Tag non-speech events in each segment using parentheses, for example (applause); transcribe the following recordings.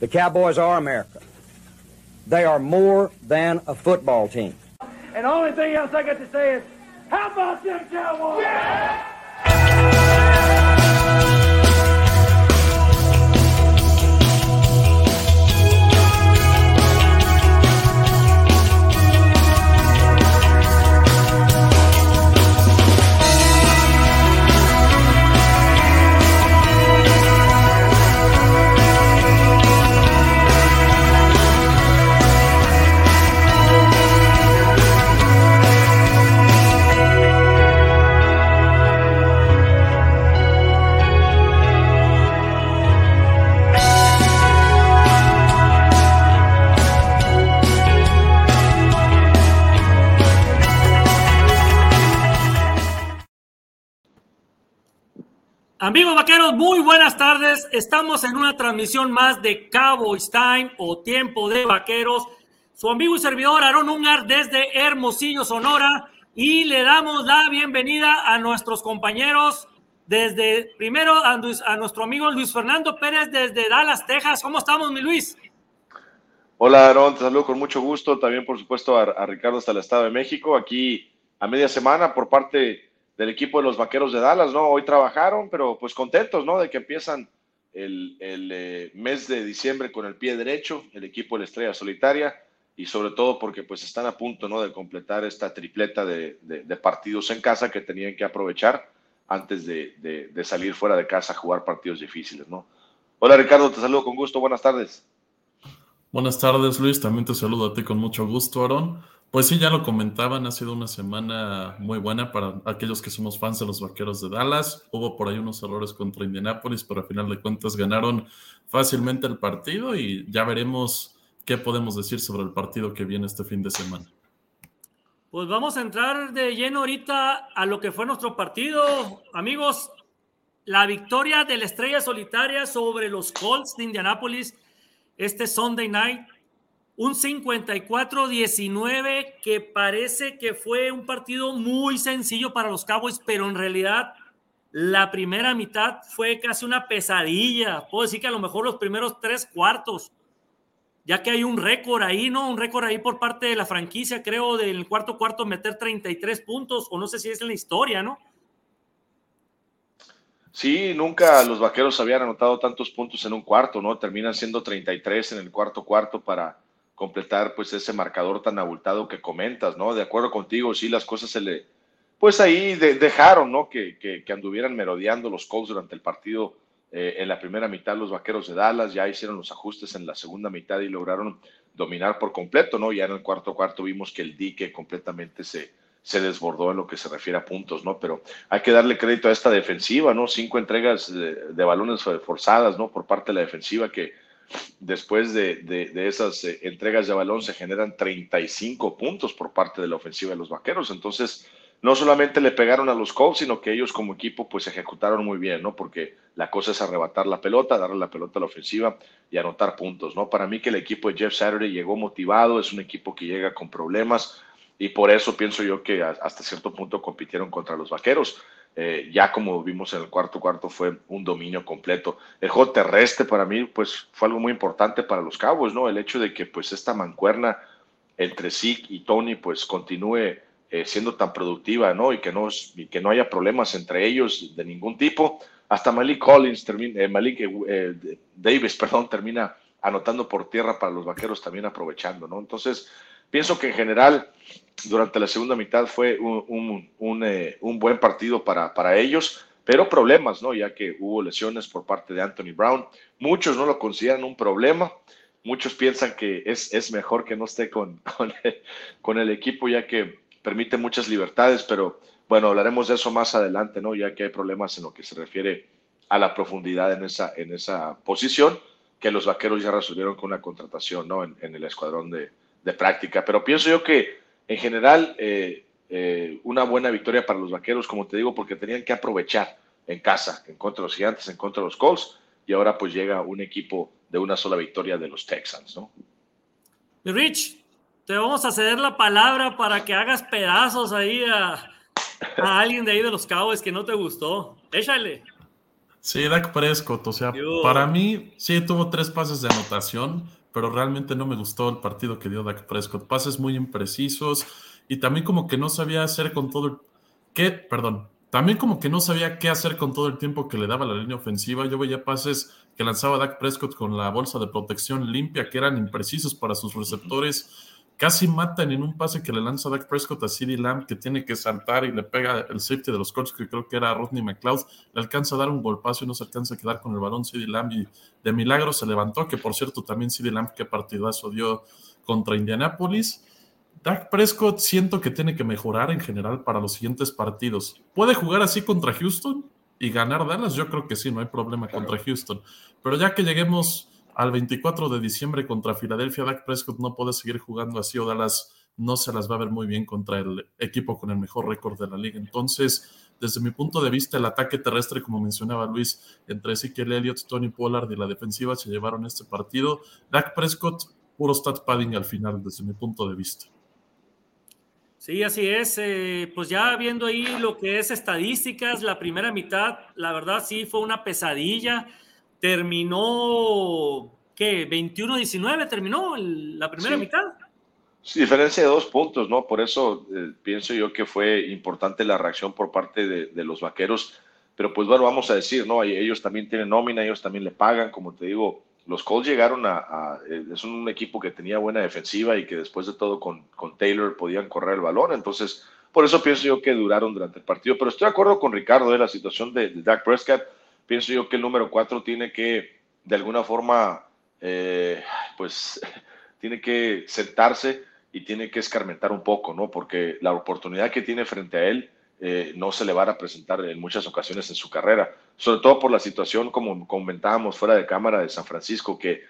The Cowboys are America. They are more than a football team. And the only thing else I got to say is, how about them Cowboys? Yeah! Amigos vaqueros, muy buenas tardes. Estamos en una transmisión más de Cowboys Time o Tiempo de Vaqueros. Su amigo y servidor Aaron Ungar desde Hermosillo, Sonora. Y le damos la bienvenida a nuestros compañeros desde, primero a, nuestro amigo Luis Fernando Pérez desde Dallas, Texas. ¿Cómo estamos, mi Luis? Hola, Aaron. Te saludo con mucho gusto. También, por supuesto, a, a Ricardo hasta el Estado de México. Aquí a media semana por parte del equipo de los Vaqueros de Dallas, ¿no? Hoy trabajaron, pero pues contentos, ¿no? De que empiezan el, eh, mes de diciembre con el pie derecho, el equipo de la Estrella Solitaria, y sobre todo porque pues están a punto, ¿no? De completar esta tripleta de, partidos en casa que tenían que aprovechar antes de, de, salir fuera de casa a jugar partidos difíciles, ¿no? Hola Ricardo, te saludo con gusto, buenas tardes. Buenas tardes Luis, también te saludo a ti con mucho gusto, Aaron. Pues sí, ya lo comentaban, ha sido una semana muy buena para aquellos que somos fans de los Vaqueros de Dallas. Hubo por ahí unos errores contra Indianapolis, pero a final de cuentas ganaron fácilmente el partido y ya veremos qué podemos decir sobre el partido que viene este fin de semana. Pues vamos a entrar de lleno ahorita a lo que fue nuestro partido, amigos. La victoria de la Estrella Solitaria sobre los Colts de Indianapolis este Sunday night un 54-19 que parece que fue un partido muy sencillo para los Cowboys, pero en realidad la primera mitad fue casi una pesadilla. Puedo decir que a lo mejor los primeros tres cuartos, ya que hay un récord ahí, ¿no? Un récord ahí por parte de la franquicia, creo, del cuarto cuarto meter 33 puntos, o no sé si es en la historia, ¿no? Sí, nunca los vaqueros habían anotado tantos puntos en un cuarto, ¿no? Terminan siendo 33 en el cuarto cuarto para completar pues ese marcador tan abultado que comentas, ¿no? De acuerdo contigo, sí, las cosas se le, pues ahí dejaron, ¿no? Que, que, anduvieran merodeando los Colts durante el partido eh, en la primera mitad los Vaqueros de Dallas, ya hicieron los ajustes en la segunda mitad y lograron dominar por completo, ¿no? Ya en el cuarto cuarto vimos que el dique completamente se, se desbordó en lo que se refiere a puntos, ¿no? Pero hay que darle crédito a esta defensiva, ¿no? Cinco entregas de balones forzadas, ¿no? Por parte de la defensiva que después de, esas eh, entregas de balón se generan 35 puntos por parte de la ofensiva de los Vaqueros. Entonces, no solamente le pegaron a los Colts, sino que ellos como equipo pues ejecutaron muy bien, ¿no? Porque la cosa es arrebatar la pelota, darle la pelota a la ofensiva y anotar puntos, ¿no? Para mí que el equipo de Jeff Saturday llegó motivado, es un equipo que llega con problemas y por eso pienso yo que hasta cierto punto compitieron contra los Vaqueros. Eh, ya como vimos en el cuarto cuarto fue un dominio completo. El juego terrestre para mí pues fue algo muy importante para los Cowboys, ¿no? El hecho de que pues esta mancuerna entre Zeke y Tony pues continúe eh, siendo tan productiva, ¿no? Y que no, y que no haya problemas entre ellos de ningún tipo. Hasta Malik Collins termina, eh, Malik Davis, (laughs) perdón, termina anotando por tierra para los vaqueros también aprovechando, ¿no? Entonces, pienso que en general durante la segunda mitad fue un, eh, buen partido para, para, ellos, pero problemas, ¿no? Ya que hubo lesiones por parte de Anthony Brown. Muchos no lo consideran un problema. Muchos piensan que es, es mejor que no esté (laughs) con, con, el equipo, ya que permite muchas libertades, pero bueno, hablaremos de eso más adelante, ¿no? Ya que hay problemas en lo que se refiere a la profundidad en esa, en esa posición, que los vaqueros ya resolvieron con una contratación, ¿no? En, el escuadrón de, de práctica. Pero pienso yo que en general, eh, eh, una buena victoria para los vaqueros, como te digo, porque tenían que aprovechar en casa, en contra de los gigantes, en contra de los Colts, y ahora pues llega un equipo de una sola victoria de los Texans, ¿no? Rich, te vamos a ceder la palabra para que hagas pedazos ahí a, a alguien de ahí de los Cowboys que no te gustó. Échale. Sí, Dak Prescott, o sea, para mí sí tuvo tres pases de anotación, pero realmente no me gustó el partido que dio Dak Prescott. Pases muy imprecisos y también como que no sabía hacer con todo el... ¿Qué? Perdón. También como que no sabía qué hacer con todo el tiempo que le daba la línea ofensiva. Yo veía pases que lanzaba Dak Prescott con la bolsa de protección limpia, que eran imprecisos para sus receptores casi matan en un pase que le lanza Dak Prescott a CeeDee Lamb, que tiene que saltar y le pega el safety de los Colts, que creo que era Rodney McLeod, le alcanza a dar un golpazo y no se alcanza a quedar con el balón CeeDee Lamb y de milagro se levantó, que por cierto también CeeDee Lamb qué partidazo dio contra Indianapolis. Dak Prescott siento que tiene que mejorar en general para los siguientes partidos. ¿Puede jugar así contra Houston y ganar Dallas? Yo creo que sí, no hay problema contra Houston. Pero ya que lleguemos al 24 de diciembre contra Filadelfia, Dak Prescott no puede seguir jugando así o Dallas no se las va a ver muy bien contra el equipo con el mejor récord de la liga. Entonces, desde mi punto de vista, el ataque terrestre, como mencionaba Luis, entre Ezekiel Elliott, Tony Pollard y la defensiva se llevaron este partido. Dak Prescott, puro stat padding al final, desde mi punto de vista. Sí, así es. Eh, pues ya viendo ahí lo que es estadísticas, la primera mitad, la verdad sí fue una pesadilla terminó, ¿qué? 21-19 terminó la primera mitad. Sí, diferencia de dos puntos, ¿no? Por eso eh, pienso yo que fue importante la reacción por parte de, los vaqueros. Pero pues bueno, vamos a decir, ¿no? Ellos también tienen nómina, ellos también le pagan, como te digo. Los Colts llegaron a, eh, es un equipo que tenía buena defensiva y que después de todo con, con Taylor podían correr el balón. Entonces, por eso pienso yo que duraron durante el partido. Pero estoy de acuerdo con Ricardo de la situación de, de Dak Prescott pienso yo que el número cuatro tiene que, de alguna forma, eh, pues, (laughs) tiene que sentarse y tiene que escarmentar un poco, ¿no? Porque la oportunidad que tiene frente a él eh, no se le va a presentar en muchas ocasiones en su carrera, sobre todo por la situación, como comentábamos fuera de cámara de San Francisco, que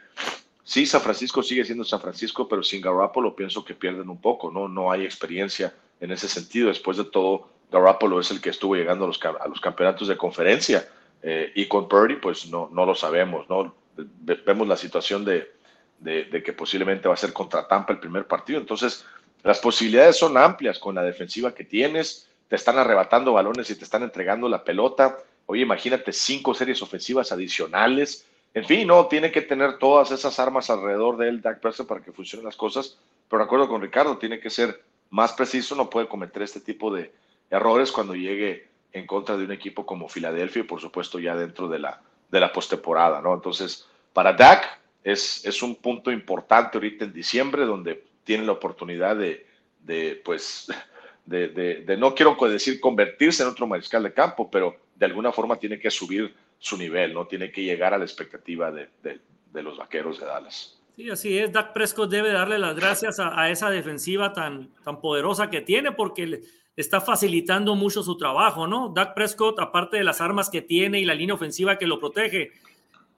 sí, San Francisco sigue siendo San Francisco, pero sin Garoppolo pienso que pierden un poco, ¿no? No hay experiencia en ese sentido. Después de todo, Garoppolo es el que estuvo llegando a los, a los campeonatos de conferencia eh, y con Purdy, pues no, no lo sabemos, ¿no? Vemos la situación de, de, que posiblemente va a ser contra Tampa el primer partido. Entonces, las posibilidades son amplias con la defensiva que tienes. Te están arrebatando balones y te están entregando la pelota. Oye, imagínate cinco series ofensivas adicionales. En fin, no, tiene que tener todas esas armas alrededor de él, Dak Prescott, para que funcionen las cosas. Pero de acuerdo con Ricardo, tiene que ser más preciso, no puede cometer este tipo de errores cuando llegue en contra de un equipo como Filadelfia y por supuesto ya dentro de la, de la postemporada, ¿no? Entonces, para Dak es, es un punto importante ahorita en diciembre donde tiene la oportunidad de, de pues, (laughs) de, de, no quiero decir convertirse en otro mariscal de campo, pero de alguna forma tiene que subir su nivel, ¿no? Tiene que llegar a la expectativa de, de los vaqueros de Dallas. Sí, así es. Dak Prescott debe darle las gracias a, esa defensiva tan, tan poderosa que tiene, porque está facilitando mucho su trabajo, ¿no? Dak Prescott, aparte de las armas que tiene y la línea ofensiva que lo protege,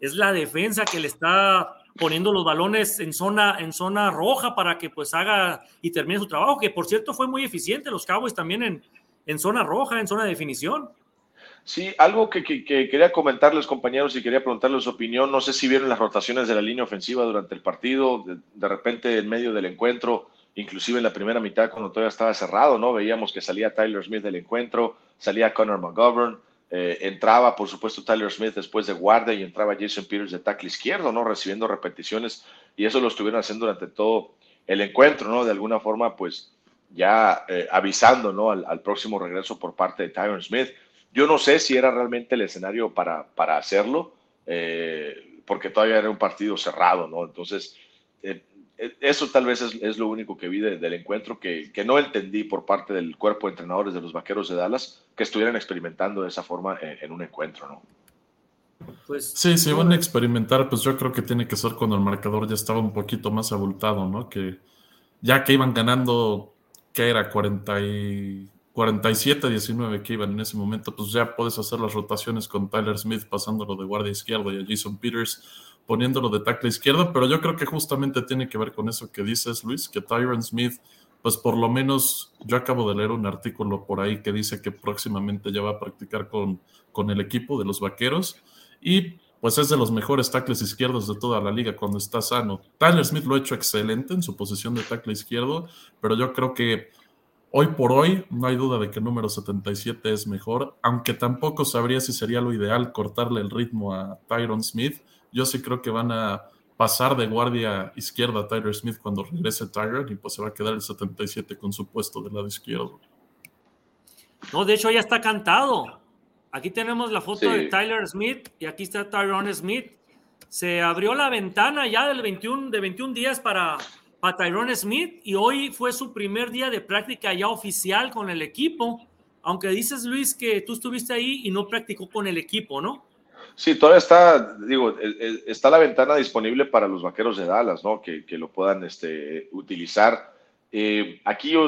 es la defensa que le está poniendo los balones en zona, en zona roja para que pues haga y termine su trabajo, que por cierto fue muy eficiente los Cowboys también en, en zona roja, en zona de definición. Sí, algo que, que, quería comentarles, compañeros, y quería preguntarles su opinión. No sé si vieron las rotaciones de la línea ofensiva durante el partido. De repente, en medio del encuentro, inclusive en la primera mitad cuando todavía estaba cerrado, ¿no? Veíamos que salía Tyler Smith del encuentro, salía Connor McGovern, eh, entraba por supuesto Tyler Smith después de guardia y entraba Jason Peters de tackle izquierdo, ¿no? Recibiendo repeticiones y eso lo estuvieron haciendo durante todo el encuentro, ¿no? De alguna forma, pues ya eh, avisando, ¿no? Al, próximo regreso por parte de Tyler Smith. Yo no sé si era realmente el escenario para, para hacerlo, eh, porque todavía era un partido cerrado, ¿no? Entonces, eso tal vez es, lo único que vi del encuentro que, no entendí por parte del cuerpo de entrenadores de los Vaqueros de Dallas que estuvieran experimentando de esa forma en, un encuentro, ¿no? Pues, sí, si van a experimentar, pues yo creo que tiene que ser cuando el marcador ya estaba un poquito más abultado, ¿no? Que ya que iban ganando, que era 40 y 47-19 que iban en ese momento, pues ya puedes hacer las rotaciones con Tyler Smith pasándolo de guardia izquierdo y a Jason Peters poniéndolo de tackle izquierdo, pero yo creo que justamente tiene que ver con eso que dices, Luis, que Tyron Smith, pues por lo menos yo acabo de leer un artículo por ahí que dice que próximamente ya va a practicar con, con el equipo de los vaqueros y pues es de los mejores tackles izquierdos de toda la liga cuando está sano. Tyler Smith lo ha hecho excelente en su posición de tackle izquierdo, pero yo creo que Hoy por hoy, no hay duda de que el número 77 es mejor, aunque tampoco sabría si sería lo ideal cortarle el ritmo a Tyron Smith. Yo sí creo que van a pasar de guardia izquierda a Tyron Smith cuando regrese Tyron y pues se va a quedar el 77 con su puesto del lado izquierdo. No, de hecho ya está cantado. Aquí tenemos la foto de Tyler Smith y aquí está Tyron Smith. Se abrió la ventana ya del 21, de 21 días para, para Tyron Smith y hoy fue su primer día de práctica ya oficial con el equipo. Aunque dices, Luis, que tú estuviste ahí y no practicó con el equipo, ¿no? Sí, todavía está, digo, está la ventana disponible para los vaqueros de Dallas, ¿no? Que, que lo puedan este, utilizar. Eh, aquí yo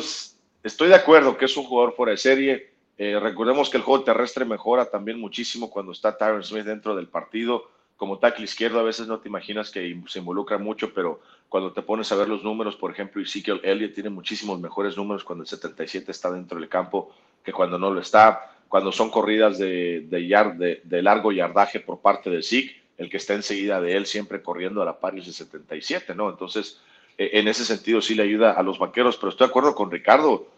estoy de acuerdo que es un jugador fuera de serie eh, recordemos que el juego terrestre mejora también muchísimo cuando está Tyron Smith dentro del partido. Como tackle izquierdo a veces no te imaginas que se involucra mucho, pero cuando te pones a ver los números, por ejemplo, Ezekiel Elliott tiene muchísimos mejores números cuando el 77 está dentro del campo que cuando no lo está. Cuando son corridas de, de, largo yardaje por parte de Zeke, el que está enseguida de él siempre corriendo a la par es el 77, ¿no? Entonces, e, en ese sentido sí le ayuda a los vaqueros, pero estoy de acuerdo con Ricardo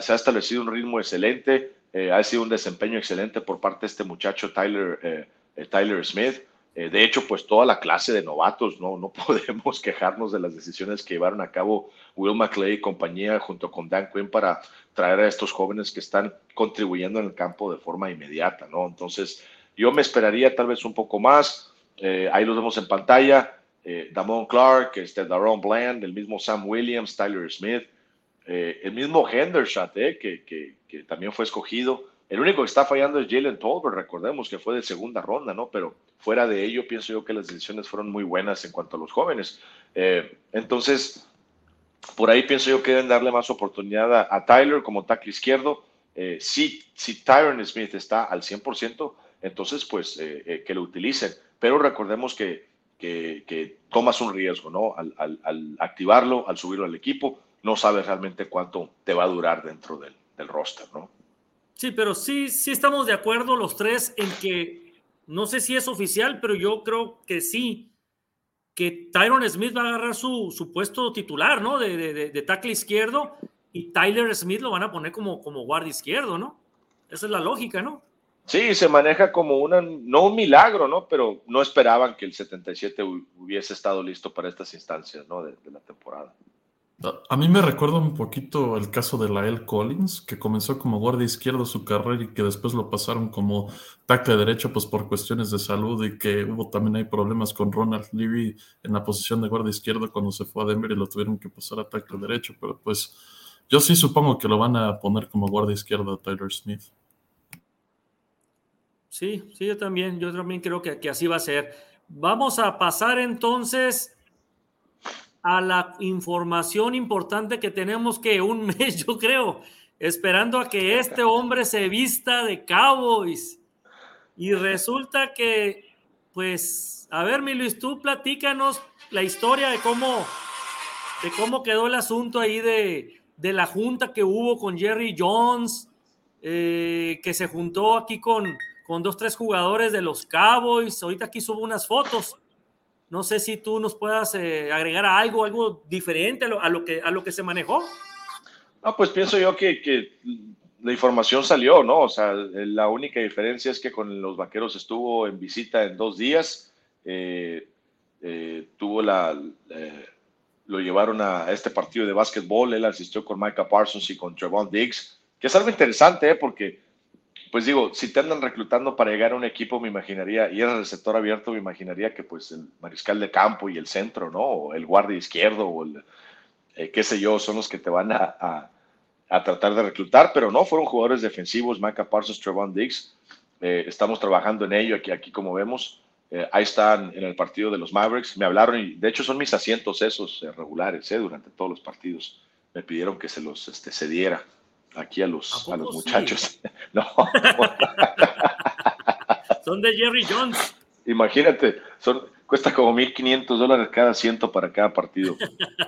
se ha establecido un ritmo excelente, eh, ha sido un desempeño excelente por parte de este muchacho Tyler, eh, eh, Tyler Smith. De hecho, pues toda la clase de novatos, ¿no? no (laughs) podemos quejarnos de las decisiones que llevaron a cabo Will McClay y compañía junto con Dan Quinn para traer a estos jóvenes que están contribuyendo en el campo de forma inmediata, ¿no? Entonces, yo me esperaría tal vez un poco más. ahí los vemos en pantalla. Damon Clark, este, Daron Bland, el mismo Sam Williams, Tyler Smith. Eh, el mismo Hendershot, eh, que, que, también fue escogido. El único que está fallando es Jalen Tolbert, recordemos que fue de segunda ronda, ¿no? Pero fuera de ello, pienso yo que las decisiones fueron muy buenas en cuanto a los jóvenes. Eh, entonces, por ahí pienso yo que deben darle más oportunidad a, Tyler como tackle izquierdo. si, si Tyron Smith está al 100%, entonces pues que lo utilicen. Pero recordemos que, que, tomas un riesgo, ¿no? Al, al, al activarlo, al subirlo al equipo no sabes realmente cuánto te va a durar dentro del, del roster, ¿no? Sí, pero sí, sí estamos de acuerdo los tres en que no sé si es oficial, pero yo creo que sí, que Tyron Smith va a agarrar su, su puesto titular, ¿no? De, de, de, tackle izquierdo y Tyler Smith lo van a poner como, como guardia izquierdo, ¿no? Esa es la lógica, ¿no? Sí, se maneja como una, no un milagro, ¿no? Pero no esperaban que el 77 hubiese estado listo para estas instancias, ¿no? de la temporada. A mí me recuerda un poquito el caso de Lael Collins, que comenzó como guardia izquierdo su carrera y que después lo pasaron como tackle derecho, pues por cuestiones de salud y que hubo también hay problemas con Ronald Levy en la posición de guardia izquierdo cuando se fue a Denver y lo tuvieron que pasar a tackle derecho, pero pues yo sí supongo que lo van a poner como guardia izquierdo a Tyler Smith. Sí, sí, yo también, yo también creo que, que así va a ser. Vamos a pasar entonces a la información importante que tenemos que un (laughs) mes, yo creo, esperando a que este hombre se vista de Cowboys. Y resulta que, pues, a ver, mi Luis, tú platícanos la historia de cómo, de cómo quedó el asunto ahí de, de la junta que hubo con Jerry Jones, eh, que se juntó aquí con, con dos, tres jugadores de los Cowboys. Ahorita aquí subo unas fotos no sé si tú nos puedas eh, agregar algo, algo diferente a lo, que, a lo que se manejó. No, pues pienso yo que, la información salió, ¿no? O sea, la única diferencia es que con los vaqueros estuvo en visita en dos días. Eh, eh, tuvo la. lo llevaron a este partido de básquetbol. Él asistió con Micah Parsons y con Trevon Diggs, que es algo interesante, ¿eh? Porque pues digo, si te andan reclutando para llegar a un equipo, me imaginaría, y el sector abierto, me imaginaría que pues el mariscal de campo y el centro, ¿no? O el guardia izquierdo, o el, eh, qué sé yo, son los que te van a, a, tratar de reclutar, pero no, fueron jugadores defensivos, Micah Parsons, Trevon Diggs. Eh, estamos trabajando en ello aquí, aquí como vemos. Eh, ahí están en el partido de los Mavericks. Me hablaron y de hecho son mis asientos esos regulares durante todos los partidos. Me pidieron que se los este, cediera aquí a los, a, los muchachos. (laughs) no. (laughs) son de Jerry Jones. Imagínate, son, cuesta como 1.500 dólares cada asiento para cada partido.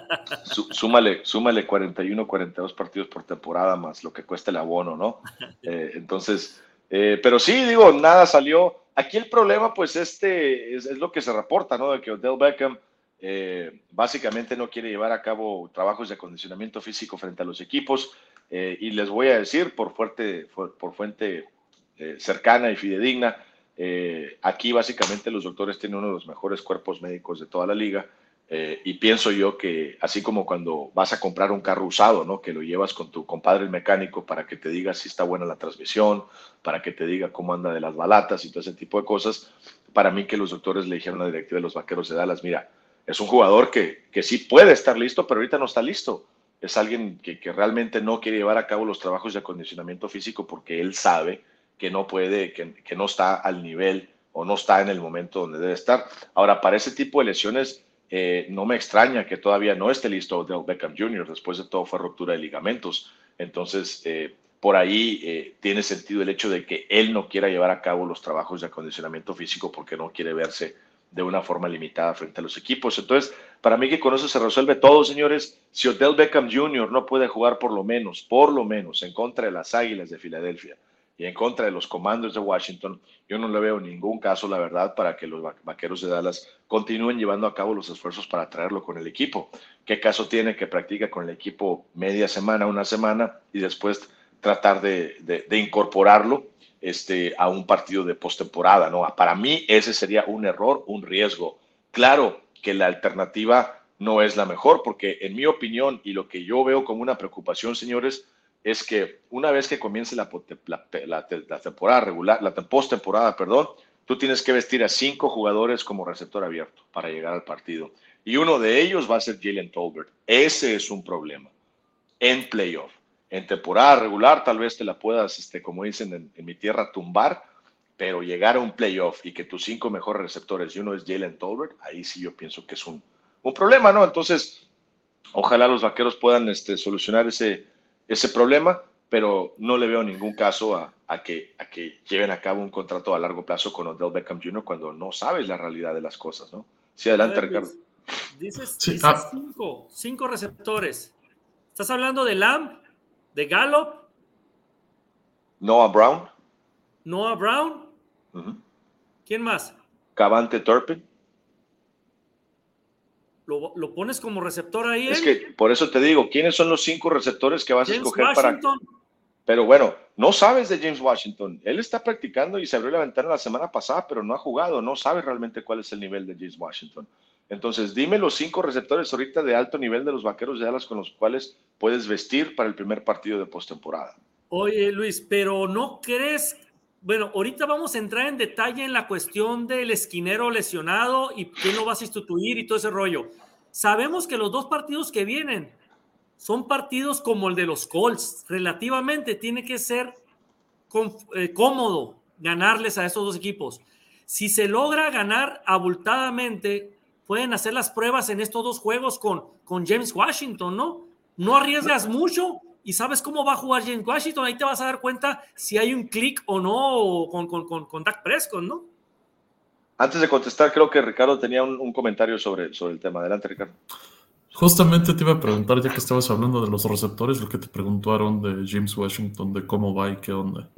(laughs) súmale, súmale 41, 42 partidos por temporada más lo que cuesta el abono, ¿no? Eh, entonces, eh, pero sí, digo, nada salió. Aquí el problema, pues, este es, lo que se reporta, ¿no? De que Odell Beckham eh, básicamente no quiere llevar a cabo trabajos de acondicionamiento físico frente a los equipos eh, y les voy a decir por, fuerte, por fuente eh, cercana y fidedigna, eh, aquí básicamente los doctores tienen uno de los mejores cuerpos médicos de toda la liga. y pienso yo que así como cuando vas a comprar un carro usado, ¿no? que lo llevas con tu compadre el mecánico para que te diga si está buena la transmisión, para que te diga cómo anda de las balatas y todo ese tipo de cosas, para mí que los doctores le dijeron a la directiva de los Vaqueros de Dallas, mira, es un jugador que, que sí puede estar listo, pero ahorita no está listo es alguien que, realmente no quiere llevar a cabo los trabajos de acondicionamiento físico porque él sabe que no puede, que, no está al nivel o no está en el momento donde debe estar. Ahora, para ese tipo de lesiones, eh, no me extraña que todavía no esté listo Del Beckham Jr., después de todo fue ruptura de ligamentos. Entonces, eh, por ahí eh, tiene sentido el hecho de que él no quiera llevar a cabo los trabajos de acondicionamiento físico porque no quiere verse de una forma limitada frente a los equipos. Entonces, para mí que con eso se resuelve todo, señores. Si Odell Beckham Jr. no puede jugar por lo menos, por lo menos, en contra de las Águilas de Filadelfia y en contra de los Comandos de Washington, yo no le veo ningún caso, la verdad, para que los Vaqueros de Dallas continúen llevando a cabo los esfuerzos para traerlo con el equipo. ¿Qué caso tiene que practica con el equipo media semana, una semana y después tratar de, de incorporarlo este, a un partido de postemporada, ¿no? Para mí ese sería un error, un riesgo. Claro que la alternativa no es la mejor, porque en mi opinión y lo que yo veo como una preocupación, señores, es que una vez que comience la, temporada regular, la postemporada, perdón, tú tienes que vestir a cinco jugadores como receptor abierto para llegar al partido. Y uno de ellos va a ser Jalen Tolbert. Ese es un problema en playoff en temporada regular tal vez te la puedas, este, como dicen en, mi tierra, tumbar, pero llegar a un playoff y que tus cinco mejores receptores y uno es Jalen Tolbert, ahí sí yo pienso que es un, un problema, ¿no? Entonces, ojalá los vaqueros puedan este, solucionar ese, ese problema, pero no le veo ningún caso a, a, que, a que lleven a cabo un contrato a largo plazo con Odell Beckham Jr. cuando no sabes la realidad de las cosas, ¿no? Sí, adelante, Ricardo. Dices, ah. cinco, cinco receptores. ¿Estás hablando de Lamb, de Gallup. Noah Brown. Noah Brown. ¿Quién más? Cavante Turpin. ¿Lo, pones como receptor ahí? Es que por eso te digo, ¿quiénes son los cinco receptores que vas a escoger Washington. para. Pero bueno, no sabes de James Washington. Él está practicando y se abrió la ventana la semana pasada, pero no ha jugado. No sabe realmente cuál es el nivel de James Washington. Entonces, dime los cinco receptores ahorita de alto nivel de los vaqueros de Dallas con los cuales puedes vestir para el primer partido de postemporada. Oye, Luis, pero ¿no crees? Bueno, ahorita vamos a entrar en detalle en la cuestión del esquinero lesionado y quién lo va a sustituir y todo ese rollo. Sabemos que los dos partidos que vienen son partidos como el de los Colts. Relativamente tiene que ser eh, cómodo ganarles a esos dos equipos. Si se logra ganar abultadamente, pueden hacer las pruebas en estos dos juegos con, con James Washington, ¿no? No arriesgas mucho y sabes cómo va a jugar James Washington. Ahí te vas a dar cuenta si hay un clic o no con, con, con, con Dak Prescott, ¿no? Antes de contestar, creo que Ricardo tenía un, comentario sobre, sobre el tema. Adelante, Ricardo. Justamente te iba a preguntar, ya que estabas hablando de los receptores, lo que te preguntaron de James Washington, de cómo va y qué onda.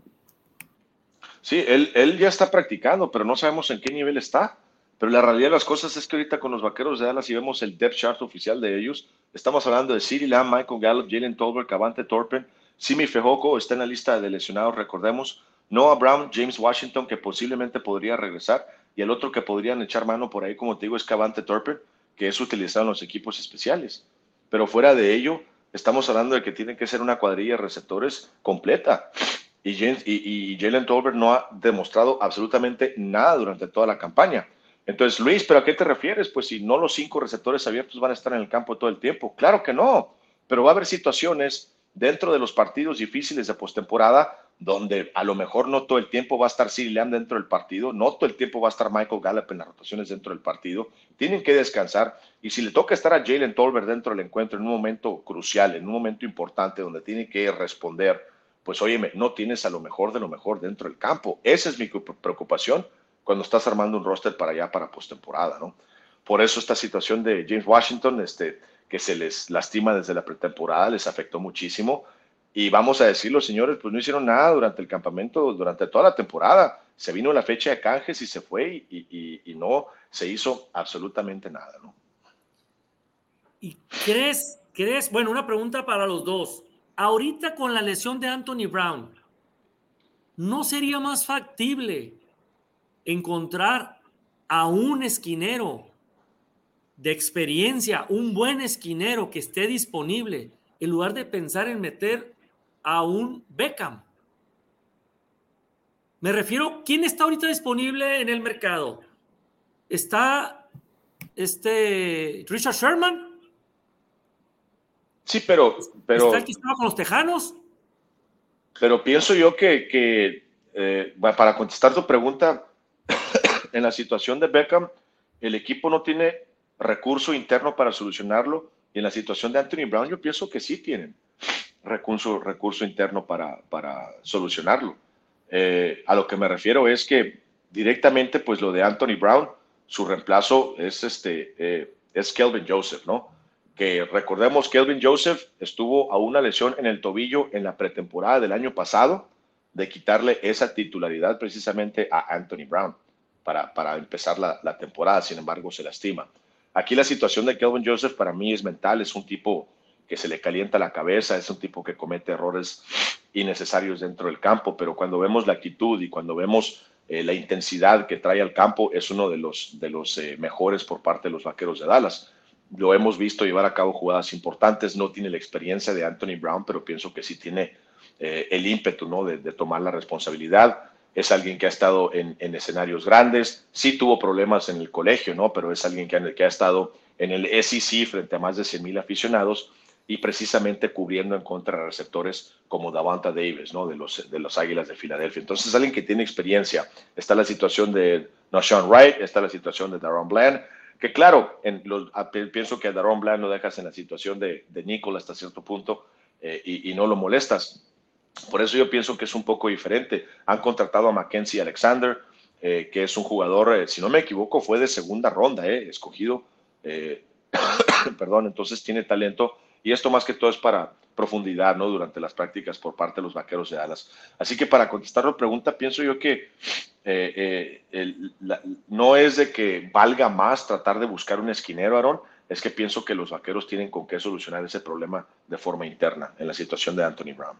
Sí, él, él ya está practicando, pero no sabemos en qué nivel está. Pero la realidad de las cosas es que ahorita con los vaqueros de Dallas, si vemos el depth chart oficial de ellos, estamos hablando de CeeDee Lamb, Michael Gallup, Jalen Tolbert, Cavante Torpen, Simi Fejoco está en la lista de lesionados, recordemos, Noah Brown, James Washington, que posiblemente podría regresar, y el otro que podrían echar mano por ahí, como te digo, es Cavante Torpen, que es utilizado en los equipos especiales. Pero fuera de ello, estamos hablando de que tiene que ser una cuadrilla de receptores completa. Y, y Jalen Tolbert no ha demostrado absolutamente nada durante toda la campaña. Entonces, Luis, ¿pero a qué te refieres? Pues si no los cinco receptores abiertos van a estar en el campo todo el tiempo. Claro que no, pero va a haber situaciones dentro de los partidos difíciles de postemporada donde a lo mejor no todo el tiempo va a estar Siri Lamb dentro del partido, no todo el tiempo va a estar Michael Gallup en las rotaciones dentro del partido, tienen que descansar y si le toca estar a Jalen Tolbert dentro del encuentro en un momento crucial, en un momento importante donde tiene que responder, pues óyeme, no tienes a lo mejor de lo mejor dentro del campo. Esa es mi preocupación cuando estás armando un roster para allá, para postemporada, ¿no? Por eso esta situación de James Washington, este, que se les lastima desde la pretemporada, les afectó muchísimo. Y vamos a decirlo, señores, pues no hicieron nada durante el campamento, durante toda la temporada. Se vino la fecha de canjes y se fue y, y no se hizo absolutamente nada, ¿no? ¿Y crees, crees, bueno, una pregunta para los dos. ahorita con la lesión de Anthony Brown, ¿no sería más factible encontrar a un esquinero de experiencia, un buen esquinero que esté disponible, en lugar de pensar en meter a un Beckham? Me refiero, ¿quién está ahorita disponible en el mercado? ¿Está este Richard Sherman? Sí, pero... pero ¿Está el que estaba con los Tejanos? Pero pienso yo que, que eh, para contestar tu pregunta, (coughs) en la situación de Beckham, el equipo no tiene recurso interno para solucionarlo. Y en la situación de Anthony Brown, yo pienso que sí tienen recurso, recurso interno para, para solucionarlo. Eh, a lo que me refiero es que directamente, pues lo de Anthony Brown, su reemplazo es, este, eh, es Kelvin Joseph, ¿no? Que recordemos, Kelvin Joseph estuvo a una lesión en el tobillo en la pretemporada del año pasado de quitarle esa titularidad precisamente a Anthony Brown para, para empezar la, la temporada, sin embargo se lastima. Aquí la situación de Kelvin Joseph para mí es mental, es un tipo que se le calienta la cabeza, es un tipo que comete errores innecesarios dentro del campo, pero cuando vemos la actitud y cuando vemos eh, la intensidad que trae al campo, es uno de los, de los eh, mejores por parte de los Vaqueros de Dallas. Lo hemos visto llevar a cabo jugadas importantes, no tiene la experiencia de Anthony Brown, pero pienso que sí tiene eh, el ímpetu ¿no? de, de, tomar la responsabilidad. Es alguien que ha estado en, en, escenarios grandes, sí tuvo problemas en el colegio, ¿no? pero es alguien que ha, que ha estado en el SEC frente a más de 100 mil aficionados y precisamente cubriendo en contra receptores como Davanta Davis, ¿no? De los, de los Águilas de Filadelfia. Entonces, alguien que tiene experiencia. Está la situación de Sean Wright, está la situación de Daron Bland, que claro, en los, pienso que a Daron Bland lo dejas en la situación de, de Nicole hasta cierto punto eh, y, y, no lo molestas. Por eso yo pienso que es un poco diferente. Han contratado a Mackenzie Alexander, eh, que es un jugador, eh, si no me equivoco, fue de segunda ronda, eh, escogido. (coughs) perdón, entonces tiene talento y esto más que todo es para profundidad, ¿no? Durante las prácticas por parte de los vaqueros de Dallas. Así que para contestar la pregunta, pienso yo que no es de que valga más tratar de buscar un esquinero, Aaron, es que pienso que los vaqueros tienen con qué solucionar ese problema de forma interna en la situación de Anthony Brown.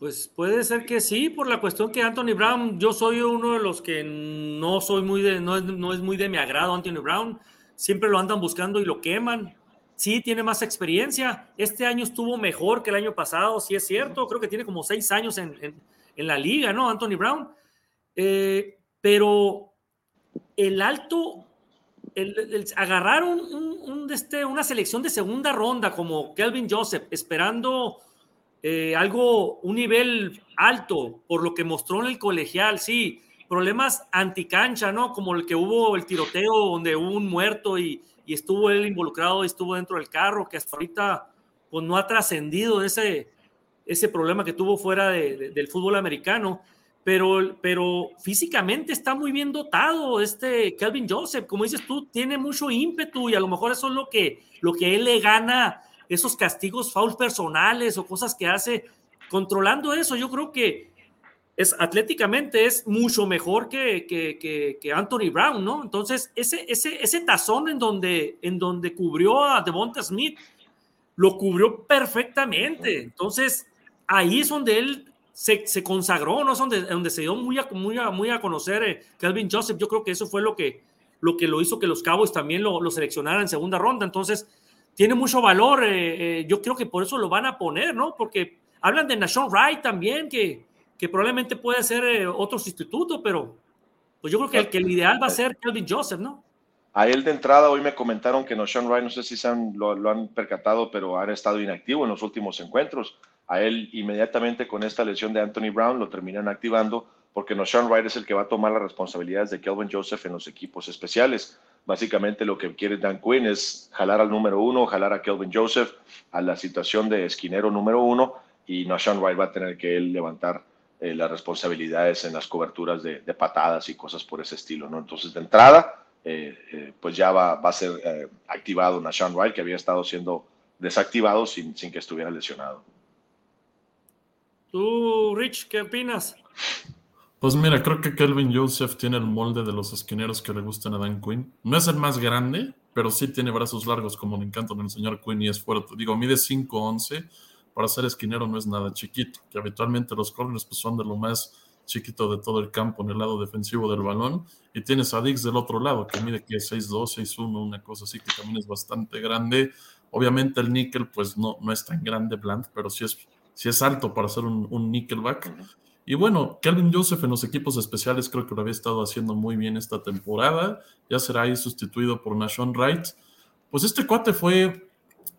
Pues puede ser que sí, por la cuestión que Anthony Brown, yo soy uno de los que no soy muy de, no es, no es muy de mi agrado Anthony Brown, siempre lo andan buscando y lo queman, sí tiene más experiencia. Este año estuvo mejor que el año pasado, sí es cierto. Creo que tiene como seis años en, en, la liga, ¿no? Anthony Brown. Eh, pero el alto, el, agarrar un, un, este, una selección de segunda ronda como Kelvin Joseph, esperando eh, algo, un nivel alto, por lo que mostró en el colegial, sí. Problemas anticancha, ¿no? Como el que hubo el tiroteo donde hubo un muerto y, y estuvo él involucrado, estuvo dentro del carro, que hasta ahorita pues no ha trascendido ese, ese problema que tuvo fuera de, de, del fútbol americano, pero, pero físicamente está muy bien dotado este Calvin Joseph, como dices tú, tiene mucho ímpetu y a lo mejor eso es lo que, lo que él le gana, esos castigos fouls personales o cosas que hace, controlando eso, yo creo que es atléticamente es mucho mejor que, que, que, que, Anthony Brown, ¿no? Entonces, ese, ese, ese tazón en donde, en donde cubrió a Devonta Smith, lo cubrió perfectamente. Entonces, ahí es donde él se, se consagró, ¿no? Es donde, donde se dio muy a, muy a, muy a conocer eh, Calvin Joseph. Yo creo que eso fue lo que lo, que lo hizo que los Cowboys también lo, lo seleccionaran en segunda ronda. Entonces, tiene mucho valor. Eh, eh, yo creo que por eso lo van a poner, ¿no? Porque hablan de Nashon Wright también, que que probablemente puede ser eh, otro sustituto, pero pues yo creo que el, que el ideal va a ser Kelvin Joseph, ¿no? A él de entrada hoy me comentaron que Sean Wright, no sé si se han, lo, lo, han percatado, pero ha estado inactivo en los últimos encuentros. A él inmediatamente con esta lesión de Anthony Brown lo terminan activando porque no Sean Wright es el que va a tomar las responsabilidades de Kelvin Joseph en los equipos especiales. Básicamente lo que quiere Dan Quinn es jalar al número uno, jalar a Kelvin Joseph a la situación de esquinero número uno y no Sean Wright va a tener que él levantar eh, las responsabilidades en las coberturas de, de, patadas y cosas por ese estilo, ¿no? Entonces, de entrada, eh, eh, pues ya va, va a ser eh, activado Nashawn Wright, que había estado siendo desactivado sin, sin que estuviera lesionado. Tú, Rich, ¿qué opinas? Pues mira, creo que Kelvin Joseph tiene el molde de los esquineros que le gustan a Dan Quinn. No es el más grande, pero sí tiene brazos largos como le encantan al señor Quinn y es fuerte. Digo, mide 5'11", para ser esquinero no es nada chiquito, que habitualmente los corners pues, son de lo más chiquito de todo el campo en el lado defensivo del balón. Y tienes a Dix del otro lado, que mide que es 6'2, 6'1, una cosa así que también es bastante grande. Obviamente el níquel pues no, no es tan grande, Bland, pero sí es, sí es alto para ser un, un nickelback. Y bueno, Kelvin Joseph en los equipos especiales creo que lo había estado haciendo muy bien esta temporada. Ya será ahí sustituido por Nashon Wright. Pues este cuate fue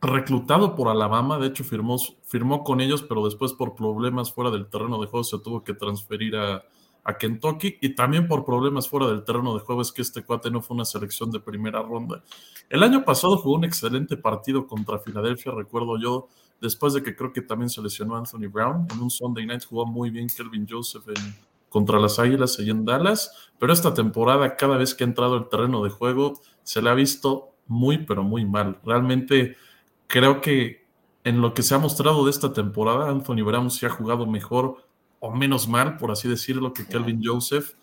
reclutado por Alabama, de hecho firmó, firmó con ellos, pero después por problemas fuera del terreno de juego se tuvo que transferir a, a Kentucky y también por problemas fuera del terreno de juego es que este cuate no fue una selección de primera ronda. El año pasado jugó un excelente partido contra Filadelfia, recuerdo yo, después de que creo que también se lesionó Anthony Brown. En un Sunday night jugó muy bien Kelvin Joseph en, contra las Águilas y en Dallas, pero esta temporada cada vez que ha entrado al terreno de juego se le ha visto muy, pero muy mal. Realmente creo que en lo que se ha mostrado de esta temporada, Anthony Brown se ha jugado mejor o menos mal, por así decirlo, que Kelvin Joseph,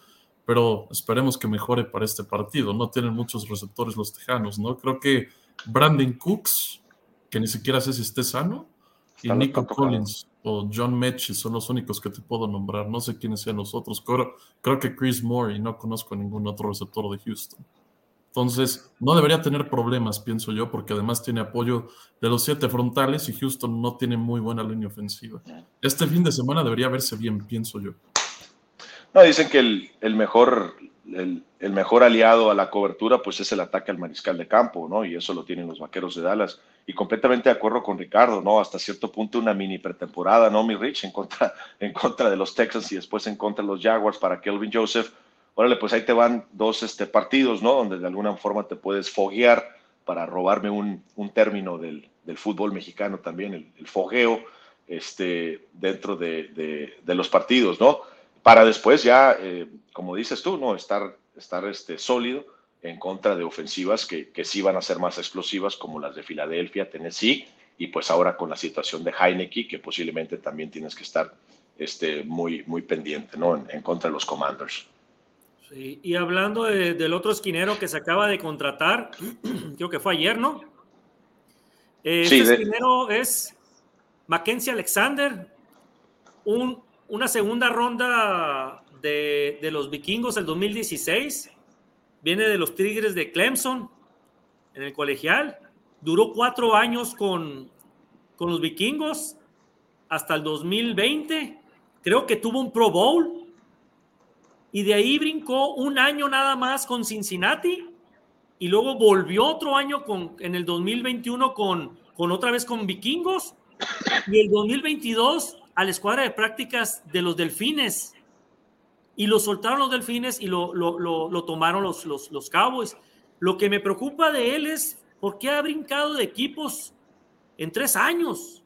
pero esperemos que mejore para este partido. No tienen muchos receptores los tejanos, ¿no? Creo que Brandon Cooks, que ni siquiera sé si esté sano, y Nico Collins o John Mechie son los únicos que te puedo nombrar. No sé quiénes sean los otros. Creo, creo que Chris Moore y no conozco a ningún otro receptor de Houston. Entonces, no debería tener problemas, pienso yo, porque además tiene apoyo de los siete frontales y Houston no tiene muy buena línea ofensiva. Este fin de semana debería verse bien, pienso yo. No, dicen que el, mejor, el, mejor aliado a la cobertura pues es el ataque al mariscal de campo, ¿no? Y eso lo tienen los vaqueros de Dallas. Y completamente de acuerdo con Ricardo, ¿no? Hasta cierto punto una mini pretemporada, ¿no? Mi Rich en contra, (laughs) en contra de los Texans y después en contra de los Jaguars para Kelvin Joseph órale, pues ahí te van dos este, partidos, ¿no? Donde de alguna forma te puedes foguear para robarme un, término del, fútbol mexicano también, el, fogueo, este, dentro de, los partidos, ¿no? Para después ya, eh, como dices tú, ¿no? Estar, estar este, sólido en contra de ofensivas que, que sí van a ser más explosivas, como las de Filadelfia, Tennessee, y pues ahora con la situación de Heineke, que posiblemente también tienes que estar este, muy, muy pendiente, ¿no? en contra de los Commanders y hablando del otro esquinero que se acaba de contratar, (clears throat) creo que fue ayer, ¿no? Eh, este esquinero es Mackenzie Alexander, un, una segunda ronda de, los vikingos del 2016. Viene de los Tigres de Clemson en el colegial. Duró cuatro años con, con los vikingos hasta el 2020. Creo que tuvo un Pro Bowl y de ahí brincó un año nada más con Cincinnati y luego volvió otro año con, en el 2021 con, con otra vez con Vikingos y el 2022 a la escuadra de prácticas de los Delfines y lo soltaron los Delfines y lo, lo, lo, tomaron los, los, los Cowboys. Lo que me preocupa de él es por qué ha brincado de equipos en tres años.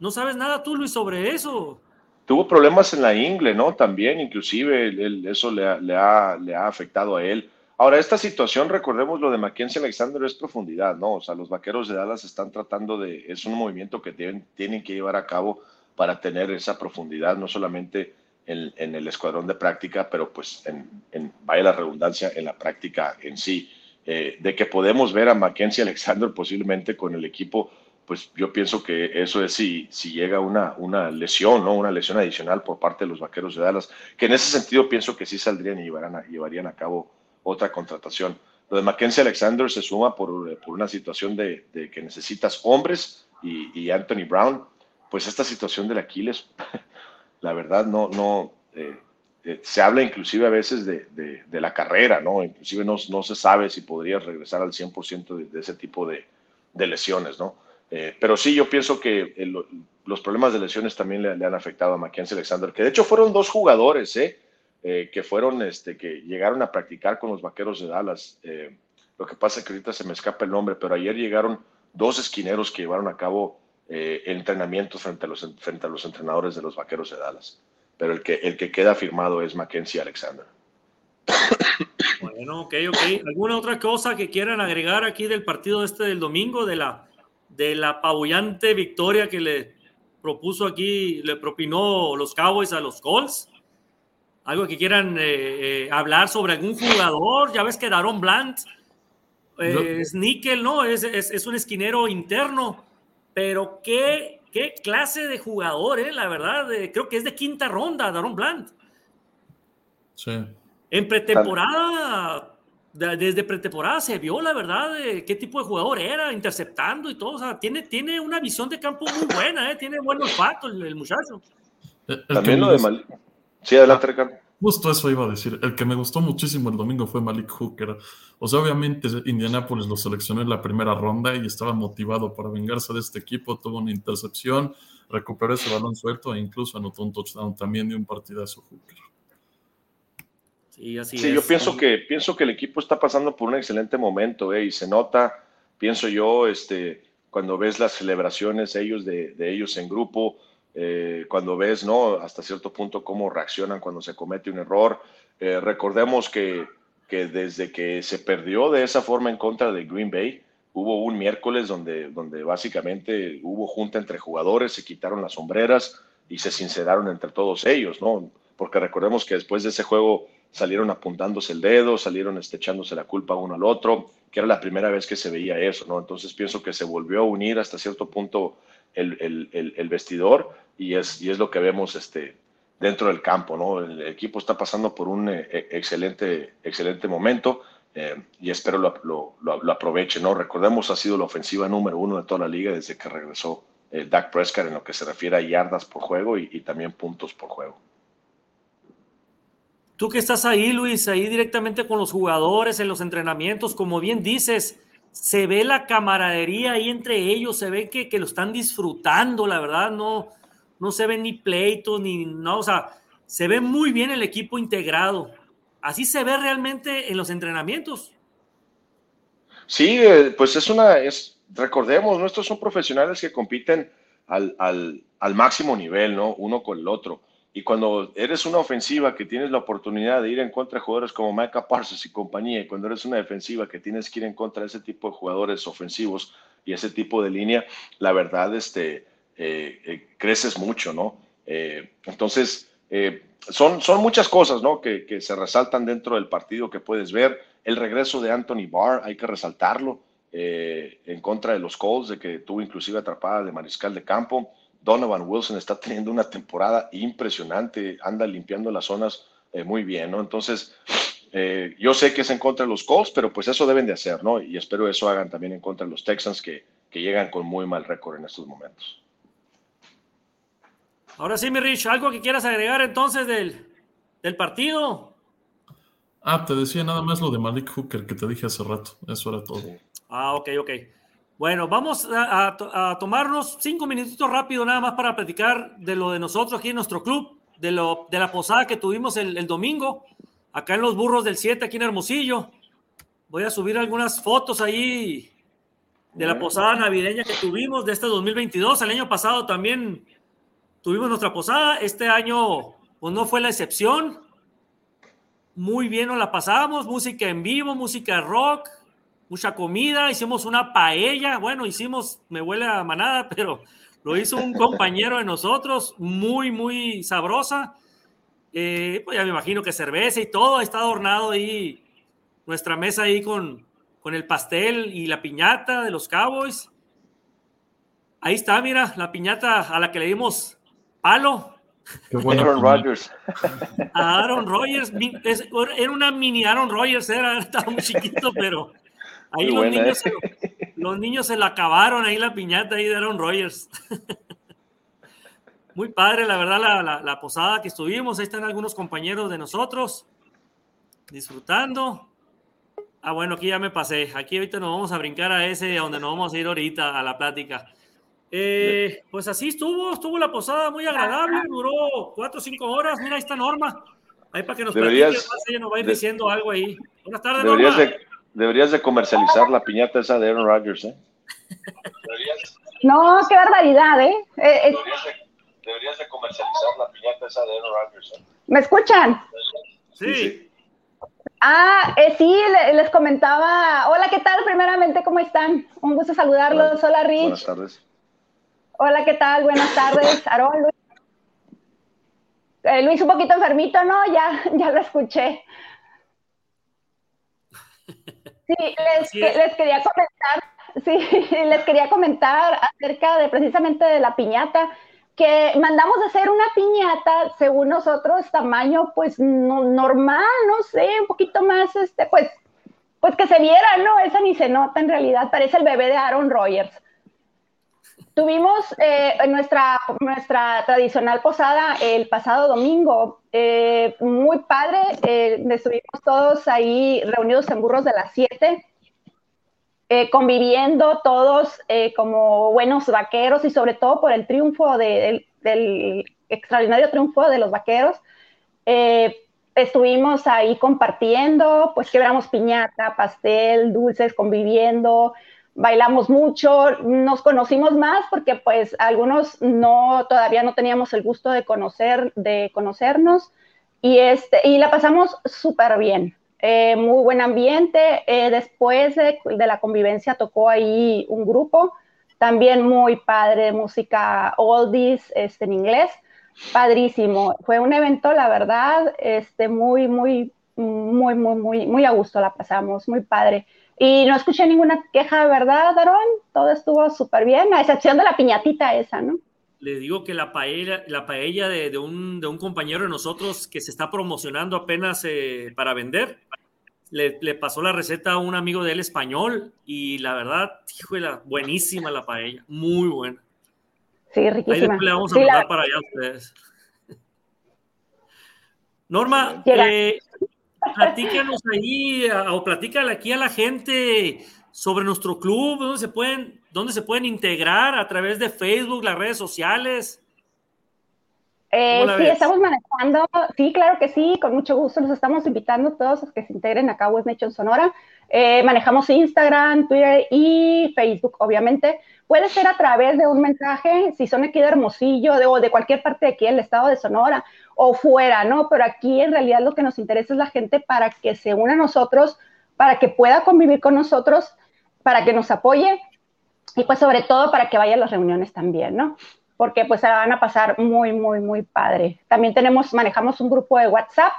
¿No sabes nada tú, Luis, sobre eso? tuvo problemas en la ingle, ¿no? También, inclusive, eso le ha, le, ha, le ha, afectado a él. Ahora, esta situación, recordemos lo de Mackenzie Alexander, es profundidad, ¿no? O sea, los vaqueros de Dallas están tratando de, es un movimiento que tienen, tienen que llevar a cabo para tener esa profundidad, no solamente en, en el escuadrón de práctica, pero pues, en, en, vaya la redundancia, en la práctica en sí. Eh, de que podemos ver a Mackenzie Alexander posiblemente con el equipo pues yo pienso que eso es si, si llega una, una lesión, ¿no? una lesión adicional por parte de los Vaqueros de Dallas, que en ese sentido pienso que sí saldrían y llevarían a, llevarían a cabo otra contratación. Lo de Mackenzie Alexander se suma por, por una situación de, de, que necesitas hombres y, y, Anthony Brown, pues esta situación del Aquiles, (laughs) la verdad no, no eh, eh, se habla inclusive a veces de, de, de, la carrera, ¿no? Inclusive no, no se sabe si podrías regresar al 100% de, de ese tipo de, lesiones, ¿no? Eh, pero sí, yo pienso que los problemas de lesiones también le, han afectado a Mackenzie Alexander, que de hecho fueron dos jugadores, ¿eh? Eh que fueron, este, que llegaron a practicar con los vaqueros de Dallas. Eh, lo que pasa es que ahorita se me escapa el nombre, pero ayer llegaron dos esquineros que llevaron a cabo entrenamientos frente a, los, frente a los entrenadores de los vaqueros de Dallas. Pero el que, el que queda firmado es Mackenzie Alexander. Bueno, ok, ok. ¿Alguna otra cosa que quieran agregar aquí del partido este del domingo, de la de la apabullante victoria que le propuso aquí, le propinó los Cowboys a los Colts. Algo que quieran eh, eh, hablar sobre algún jugador. Ya ves que Daron Bland eh, es níquel, ¿no? Es, es, un esquinero interno. pero qué, qué clase de jugador, ¿eh? la verdad, creo que es de quinta ronda, Daron Bland. Sí. En pretemporada, desde pretemporada se vio la verdad de qué tipo de jugador era, interceptando y todo. O sea, tiene, tiene una visión de campo muy buena, ¿eh? tiene buen olfato el, muchacho. También lo de Malik. Sí, adelante, Ricardo. Justo eso iba a decir. El que me gustó muchísimo el domingo fue Malik Hooker. O sea, obviamente Indianapolis lo seleccionó en la primera ronda y estaba motivado para vengarse de este equipo. Tuvo una intercepción, recuperó ese balón suelto e incluso anotó un touchdown también de un partidazo Hooker. Sí, así sí, yo pienso que, pienso que el equipo está pasando por un excelente momento eh, y se nota, pienso yo, este, cuando ves las celebraciones ellos de, de ellos en grupo, eh, cuando ves, ¿no? Hasta cierto punto cómo reaccionan cuando se comete un error. Eh, recordemos que, que, desde que se perdió de esa forma en contra de Green Bay, hubo un miércoles donde, donde básicamente hubo junta entre jugadores, se quitaron las sombreras y se sinceraron entre todos ellos, ¿no? Porque recordemos que después de ese juego salieron apuntándose el dedo, salieron este, echándose la culpa uno al otro, que era la primera vez que se veía eso, ¿no? Entonces pienso que se volvió a unir hasta cierto punto el, el, el, vestidor y es, y es lo que vemos este, dentro del campo, ¿no? El equipo está pasando por un eh, e, excelente, excelente momento eh, y espero lo, lo, lo, aproveche, ¿no? Recordemos, ha sido la ofensiva número uno de toda la liga desde que regresó eh, Dak Prescott en lo que se refiere a yardas por juego y, y también puntos por juego. Tú que estás ahí, Luis, ahí directamente con los jugadores en los entrenamientos, como bien dices, se ve la camaradería ahí entre ellos, se ve que, que lo están disfrutando, la verdad, no, no se ven ni pleitos, ni, no, o sea, se ve muy bien el equipo integrado. Así se ve realmente en los entrenamientos. Sí, eh, pues es una, es, recordemos, nuestros son profesionales que compiten al, al, al máximo nivel, ¿no? Uno con el otro. Y cuando eres una ofensiva que tienes la oportunidad de ir en contra de jugadores como Micah Parsons y compañía, y cuando eres una defensiva que tienes que ir en contra de ese tipo de jugadores ofensivos y ese tipo de línea, la verdad, este, eh, eh, creces mucho, ¿no? Eh, entonces, son, son muchas cosas, ¿no? Que, que, se resaltan dentro del partido que puedes ver. El regreso de Anthony Barr, hay que resaltarlo, en contra de los Colts, de que tuvo inclusive atrapada de mariscal de campo Donovan Wilson está teniendo una temporada impresionante, anda limpiando las zonas eh, muy bien, ¿no? Entonces, eh, yo sé que es en contra de los Colts, pero pues eso deben de hacer, ¿no? Y espero eso hagan también en contra de los Texans que, que llegan con muy mal récord en estos momentos. Ahora sí, mi Rich, ¿algo que quieras agregar entonces del, del partido? Ah, te decía nada más lo de Malik Hooker que te dije hace rato. Eso era todo. Ah, ok, ok. Bueno, vamos a, tomarnos cinco minutitos rápido nada más para platicar de lo de nosotros aquí en nuestro club, de, lo, de la posada que tuvimos el, domingo, acá en los Burros del 7, aquí en Hermosillo. Voy a subir algunas fotos ahí de la posada navideña que tuvimos de este 2022. El año pasado también tuvimos nuestra posada. Este año, pues no fue la excepción. Muy bien nos la pasamos. Música en vivo, música rock, mucha comida, hicimos una paella, bueno, hicimos, me huele a manada, (laughs) pero lo hizo un compañero de nosotros, muy, muy sabrosa. Eh, pues ya me imagino que cerveza y todo, está adornado ahí nuestra mesa ahí con, con el pastel y la piñata de los Cowboys. Ahí está, mira, la piñata a la que le dimos palo. Aaron Rodgers. Aaron Rodgers, era una mini Aaron Rodgers, era, (laughs) estaba muy chiquito, pero Ahí los niños, se, ¿eh? los niños se la acabaron ahí la piñata ahí de Aaron Rodgers. (laughs) Muy padre, la verdad, la, la, posada que estuvimos. Ahí están algunos compañeros de nosotros disfrutando. Ah, bueno, aquí ya me pasé. Aquí ahorita nos vamos a brincar a ese, a donde nos vamos a ir ahorita, a la plática. Eh, pues así estuvo, estuvo la posada muy agradable, duró cuatro o cinco horas. Mira, ahí está Norma. Ahí para que nos deberías, platique, ella nos va a ir diciendo algo ahí. Buenas tardes, Norma. Deberías de comercializar la piñata esa de Aaron Rodgers, ¿eh? No, qué barbaridad, ¿eh? eh, eh. Deberías, de, comercializar la piñata esa de Aaron Rodgers, ¿eh? ¿Me escuchan? Sí. Ah, eh, sí, les comentaba. Hola, ¿qué tal? Primeramente, ¿cómo están? Un gusto saludarlos. Hola, Rich. Buenas tardes. Hola, ¿qué tal? Buenas tardes, (laughs) Aarón, Luis. Luis un poquito enfermito, ¿no? Ya, ya lo escuché. Sí, les, quería comentar sí, (laughs) les quería comentar acerca de precisamente de la piñata, que mandamos a hacer una piñata, según nosotros, tamaño pues normal, no sé, un poquito más, este, pues, pues que se viera, ¿no? Esa ni se nota en realidad, parece el bebé de Aaron Rodgers. Tuvimos eh, nuestra, nuestra tradicional posada el pasado domingo, eh, muy padre, eh, estuvimos todos ahí reunidos en Burros de las 7, eh, conviviendo todos como buenos vaqueros y sobre todo por el triunfo del extraordinario triunfo de los vaqueros. estuvimos ahí compartiendo, pues quebramos piñata, pastel, dulces, conviviendo, bailamos mucho, nos conocimos más porque pues algunos no, todavía no teníamos el gusto de conocer, de conocernos y, este, y la pasamos súper bien. Eh, muy buen ambiente. Eh, después de, la convivencia tocó ahí un grupo, también muy padre, música oldies este, en inglés, padrísimo. Fue un evento, la verdad, este, muy, muy, muy, muy, muy, muy a gusto la pasamos, muy padre. Y no escuché ninguna queja, ¿verdad, Aaron? Todo estuvo súper bien, a excepción de la piñatita esa, ¿no? Le digo que la paella, la paella de, un, compañero de nosotros que se está promocionando apenas eh, para vender, le, pasó la receta a un amigo de él español y la verdad, híjole, buenísima la paella, muy buena. Sí, riquísima. Ahí le vamos a mandar para allá a ustedes. Norma, eh, platícanos ahí o platícale aquí a la gente sobre nuestro club, dónde se pueden, dónde se pueden integrar a través de Facebook, las redes sociales. Eh, sí, estamos manejando, sí, claro que sí, con mucho gusto los estamos invitando todos a que se integren acá a West Nation Sonora. Eh, manejamos Instagram, Twitter y Facebook, obviamente. Puede ser a través de un mensaje, si son aquí de Hermosillo de, o de cualquier parte de aquí del estado de Sonora o fuera, ¿no? Pero aquí en realidad lo que nos interesa es la gente para que se una a nosotros, para que pueda convivir con nosotros, para que nos apoye y pues sobre todo para que vaya a las reuniones también, ¿no? Porque pues se la van a pasar muy, muy, muy padre. También tenemos, manejamos un grupo de WhatsApp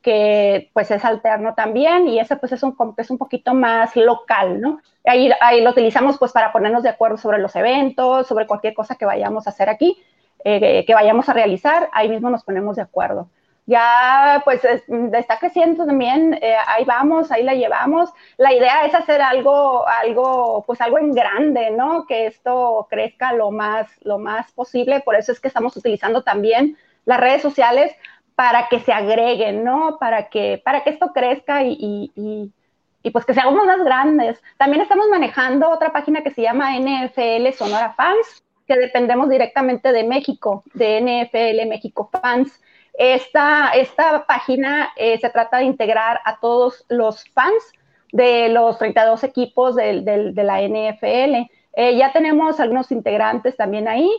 que pues es alterno también y ese pues es un, es un poquito más local, ¿no? Ahí, ahí lo utilizamos pues para ponernos de acuerdo sobre los eventos, sobre cualquier cosa que vayamos a hacer aquí, eh, que vayamos a realizar, ahí mismo nos ponemos de acuerdo. Ya pues está creciendo también, eh, ahí vamos, ahí la llevamos. La idea es hacer algo, algo, pues algo en grande, ¿no? Que esto crezca lo más, lo más posible, por eso es que estamos utilizando también las redes sociales para que se agreguen, ¿no? Para que, para que esto crezca y, y, pues que seamos más grandes. También estamos manejando otra página que se llama NFL Sonora Fans, que dependemos directamente de México, de NFL México Fans. Esta, esta página eh, se trata de integrar a todos los fans de los 32 equipos de, de la NFL. Eh, ya tenemos algunos integrantes también ahí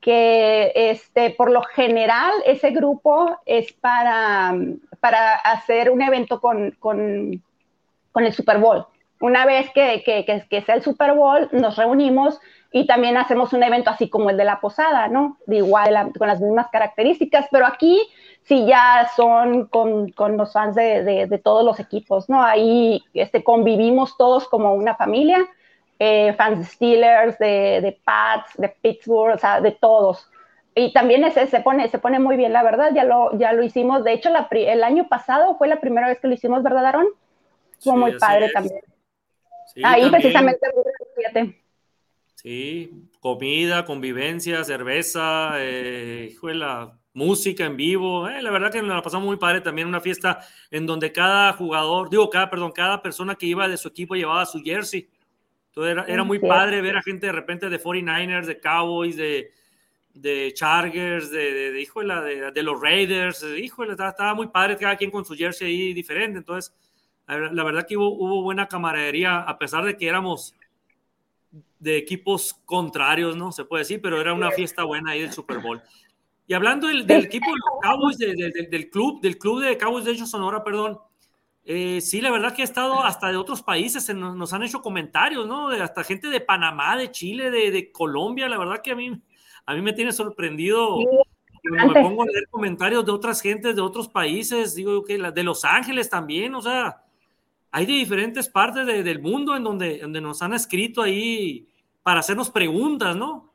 que este, por lo general ese grupo es para, para hacer un evento con, con, con el Super Bowl. Una vez que, que, que, sea el Super Bowl, nos reunimos y también hacemos un evento así como el de la posada, ¿no? De igual, con las mismas características, pero aquí sí ya son con, con los fans de, de, de, todos los equipos, ¿no? Ahí este, convivimos todos como una familia eh, fans de Steelers, de, de, Pats, de Pittsburgh, o sea, de todos. Y también ese se pone, se pone muy bien, la verdad, ya lo, ya lo hicimos. De hecho, el año pasado fue la primera vez que lo hicimos, ¿verdad, Aaron? Fue muy padre también. Ahí precisamente, fíjate. Sí, comida, convivencia, cerveza, eh, la música en vivo. Eh, la verdad que nos la pasamos muy padre también, una fiesta en donde cada jugador, digo, cada, perdón, cada persona que iba de su equipo llevaba su jersey. Entonces era, muy padre ver a gente de repente de 49ers, de Cowboys, de, de Chargers, de, de, de, de, los Raiders, híjole, estaba, estaba, muy padre cada quien con su jersey ahí diferente. Entonces, la, verdad que hubo, hubo, buena camaradería, a pesar de que éramos de equipos contrarios, ¿no? Se puede decir, pero era una fiesta buena ahí del Super Bowl. Y hablando del, equipo de los Cowboys, del club, del club de Cowboys de hecho Sonora, perdón, eh, sí, la verdad que he estado hasta de otros países, nos, han hecho comentarios, ¿no? De hasta gente de Panamá, de Chile, de, Colombia, la verdad que a mí, a mí me tiene sorprendido. Me pongo a leer comentarios de otras gentes de otros países, digo que de Los Ángeles también, o sea, hay de diferentes partes del mundo en donde, donde nos han escrito ahí para hacernos preguntas, ¿no?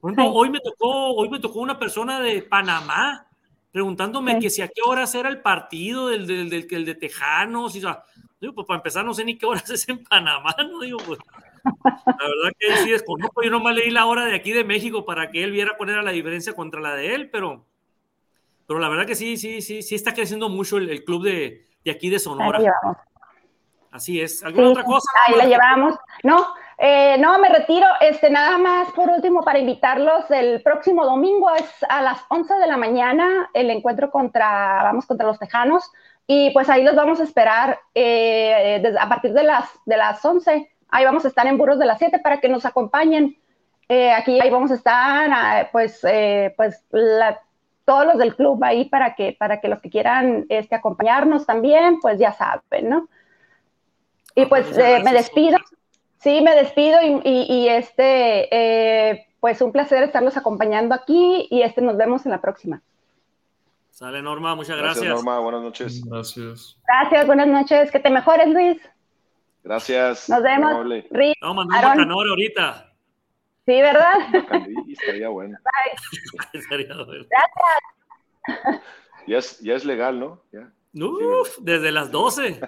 Por ejemplo, hoy me tocó, hoy me tocó una persona de Panamá preguntándome que si a qué horas era el partido del, del, del, del de Tejanos. Y, digo, pues para empezar, no sé ni qué horas (laughs) es en Panamá, ¿no? Digo, pues, la verdad que sí desconozco. Yo nomás leí la hora de aquí de México para que él viera cuál era la diferencia contra la de él, pero, pero la verdad que sí, sí, sí, sí está creciendo mucho el, el club de, de, aquí de Sonora. Así es. ¿Alguna sí, otra cosa? Ahí la llevamos. No, eh, no, me retiro. Este, nada más por último para invitarlos. El próximo domingo es a las 11 de la mañana el encuentro contra, vamos, contra los Tejanos. Y pues ahí los vamos a esperar eh, desde, a partir de las, de las 11. Ahí vamos a estar en Burros de las 7 para que nos acompañen. Eh, aquí ahí vamos a estar, pues, pues la, todos los del club ahí para que, para que los que quieran este, acompañarnos también, pues ya saben, ¿no? Y pues eh, me despido. Sí, me despido y, y, y este, eh, pues un placer estarlos acompañando aquí y este nos vemos en la próxima. Sale Norma, muchas gracias. Gracias Norma, buenas noches. Gracias. Gracias, buenas noches. Que te mejores, Luis. Gracias. Nos vemos. Rick, no, un bacanor ahorita. Sí, ¿verdad? Estaría bueno. (laughs) estaría bueno. Gracias. Ya es, ya es legal, ¿no? Ya. Uf, sí, desde las 12.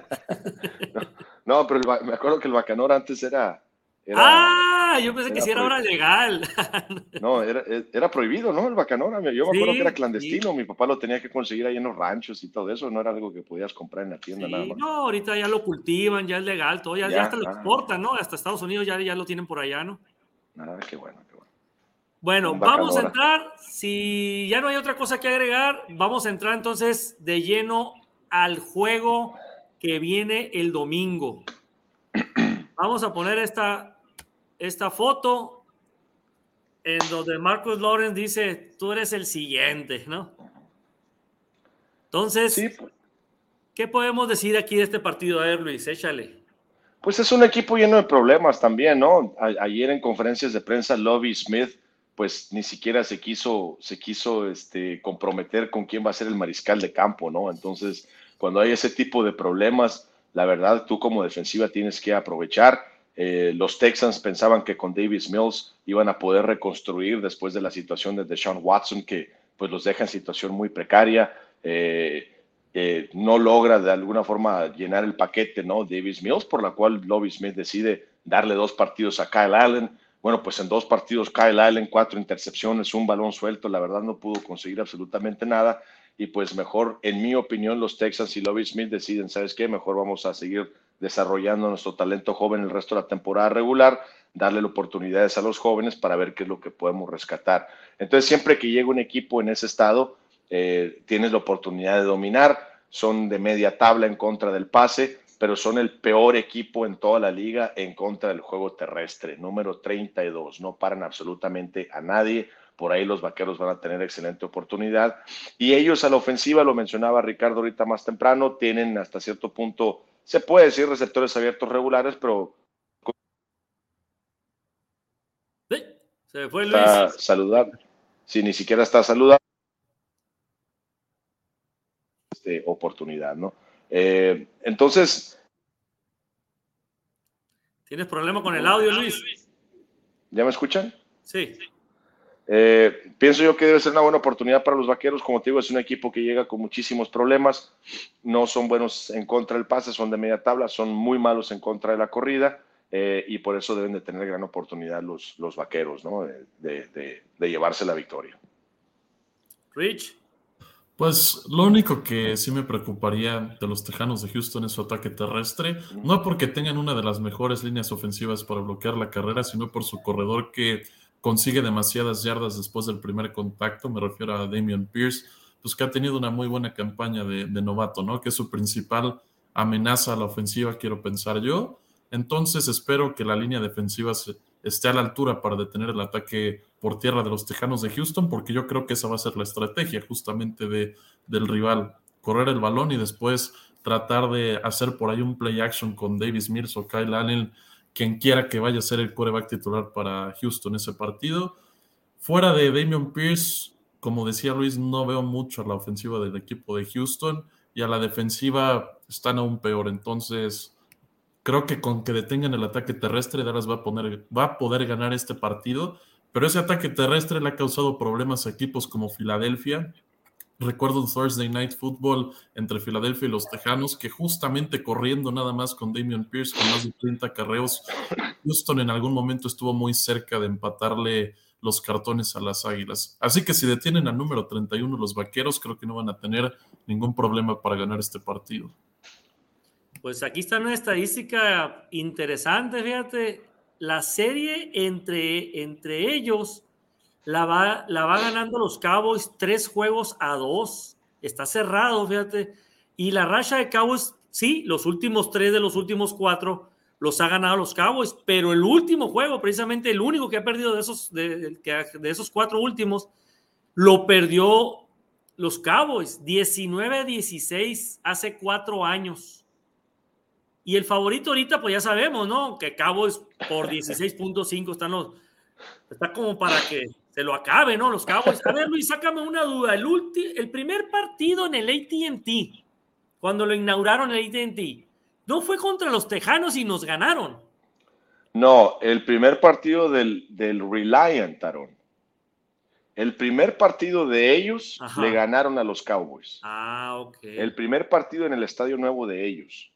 no, (laughs) no, pero el, me acuerdo que el bacanor antes era. era ah, yo pensé que sí era ahora legal. no, era, era, prohibido, ¿no? El bacanor. Yo me acuerdo sí, que era clandestino. Sí. Mi papá lo tenía que conseguir ahí en los ranchos y todo eso. No era algo que podías comprar en la tienda, nada más. No, ahorita ya lo cultivan, ya es legal, todo. Ya, ya, ya hasta lo ah, exportan, ¿no? Hasta Estados Unidos ya, ya lo tienen por allá, ¿no? Ah, qué bueno. Qué bueno. Bueno, vamos a entrar, si ya no hay otra cosa que agregar, vamos a entrar entonces de lleno al juego que viene el domingo. (clears throat) Vamos a poner esta, esta foto en donde Marcus Lawrence dice, tú eres el siguiente, ¿no? Entonces, sí. ¿qué podemos decir aquí de este partido? A ver, Luis, échale. Pues es un equipo lleno de problemas también, ¿no? A ayer en conferencias de prensa, Lobby Smith, pues ni siquiera se quiso, se quiso este, comprometer con quién va a ser el mariscal de campo, ¿no? Entonces, cuando hay ese tipo de problemas, la verdad, tú como defensiva tienes que aprovechar. Eh, los Texans pensaban que con Davis Mills iban a poder reconstruir después de la situación de Deshaun Watson, que pues los deja en situación muy precaria. Eh, eh, no logra de alguna forma llenar el paquete, ¿no? Davis Mills, por la cual Lobby Smith decide darle dos partidos a Kyle Allen. Bueno, pues en dos partidos Kyle Allen, cuatro intercepciones, un balón suelto, la verdad no pudo conseguir absolutamente nada y pues mejor, en mi opinión, los Texans y Lobby Smith deciden, ¿sabes qué? Mejor vamos a seguir desarrollando nuestro talento joven el resto de la temporada regular, darle oportunidades a los jóvenes para ver qué es lo que podemos rescatar. Entonces, siempre que llega un equipo en ese estado, eh, tienes la oportunidad de dominar, son de media tabla en contra del pase, pero son el peor equipo en toda la liga en contra del juego terrestre, número 32, no paran absolutamente a nadie, por ahí los vaqueros van a tener excelente oportunidad. Y ellos a la ofensiva, lo mencionaba Ricardo ahorita más temprano, tienen hasta cierto punto, se puede decir receptores abiertos regulares, pero... Sí, se fue Luis. Saludable. Si ni siquiera está saludable. Este, oportunidad, ¿no? Eh, entonces. ¿Tienes problema con el audio, Luis? ¿Ya me escuchan? Sí. Eh, pienso yo que debe ser una buena oportunidad para los vaqueros. Como te digo, es un equipo que llega con muchísimos problemas. No son buenos en contra del pase, son de media tabla, son muy malos en contra de la corrida. Eh, y por eso deben de tener gran oportunidad los, los vaqueros, ¿no? De, de, de llevarse la victoria. Rich. Pues lo único que sí me preocuparía de los Tejanos de Houston es su ataque terrestre, no porque tengan una de las mejores líneas ofensivas para bloquear la carrera, sino por su corredor que consigue demasiadas yardas después del primer contacto, me refiero a Damian Pierce, pues que ha tenido una muy buena campaña de, novato, ¿no? Que es su principal amenaza a la ofensiva, quiero pensar yo. Entonces espero que la línea defensiva se, esté a la altura para detener el ataque por tierra de los Tejanos de Houston, porque yo creo que esa va a ser la estrategia justamente de, del rival, correr el balón y después tratar de hacer por ahí un play action con Davis Mills o Kyle Allen, quien quiera que vaya a ser el quarterback titular para Houston ese partido. Fuera de Damian Pierce, como decía Luis, no veo mucho a la ofensiva del equipo de Houston y a la defensiva están aún peor. Entonces, Creo que con que detengan el ataque terrestre, Dallas va a, poner, va a poder ganar este partido, pero ese ataque terrestre le ha causado problemas a equipos como Filadelfia. Recuerdo un Thursday Night Football entre Filadelfia y los Tejanos, que justamente corriendo nada más con Damian Pierce con más de 30 carreos, Houston en algún momento estuvo muy cerca de empatarle los cartones a las Águilas. Así que si detienen al número 31 los Vaqueros, creo que no van a tener ningún problema para ganar este partido. Pues aquí está una estadística interesante, fíjate. La serie entre, entre ellos la va, la va ganando los Cowboys tres juegos a dos. Está cerrado, fíjate. Y la racha de Cowboys, sí, los últimos tres de los últimos cuatro los ha ganado los Cowboys, pero el último juego, precisamente el único que ha perdido de esos, de, de esos cuatro últimos, lo perdió los Cowboys, 19 16 hace cuatro años. Y el favorito ahorita, pues ya sabemos, ¿no? Que Cowboys por 16.5 están los. Está como para que se lo acabe, ¿no? Los Cowboys. A ver, Luis, sácame una duda. El, el primer partido en el ATT, cuando lo inauguraron el ATT, no fue contra los Tejanos y nos ganaron. No, el primer partido del, del Reliant, Aaron. El primer partido de ellos le ganaron a los Cowboys. Ah, ok. El primer partido en el estadio nuevo de ellos.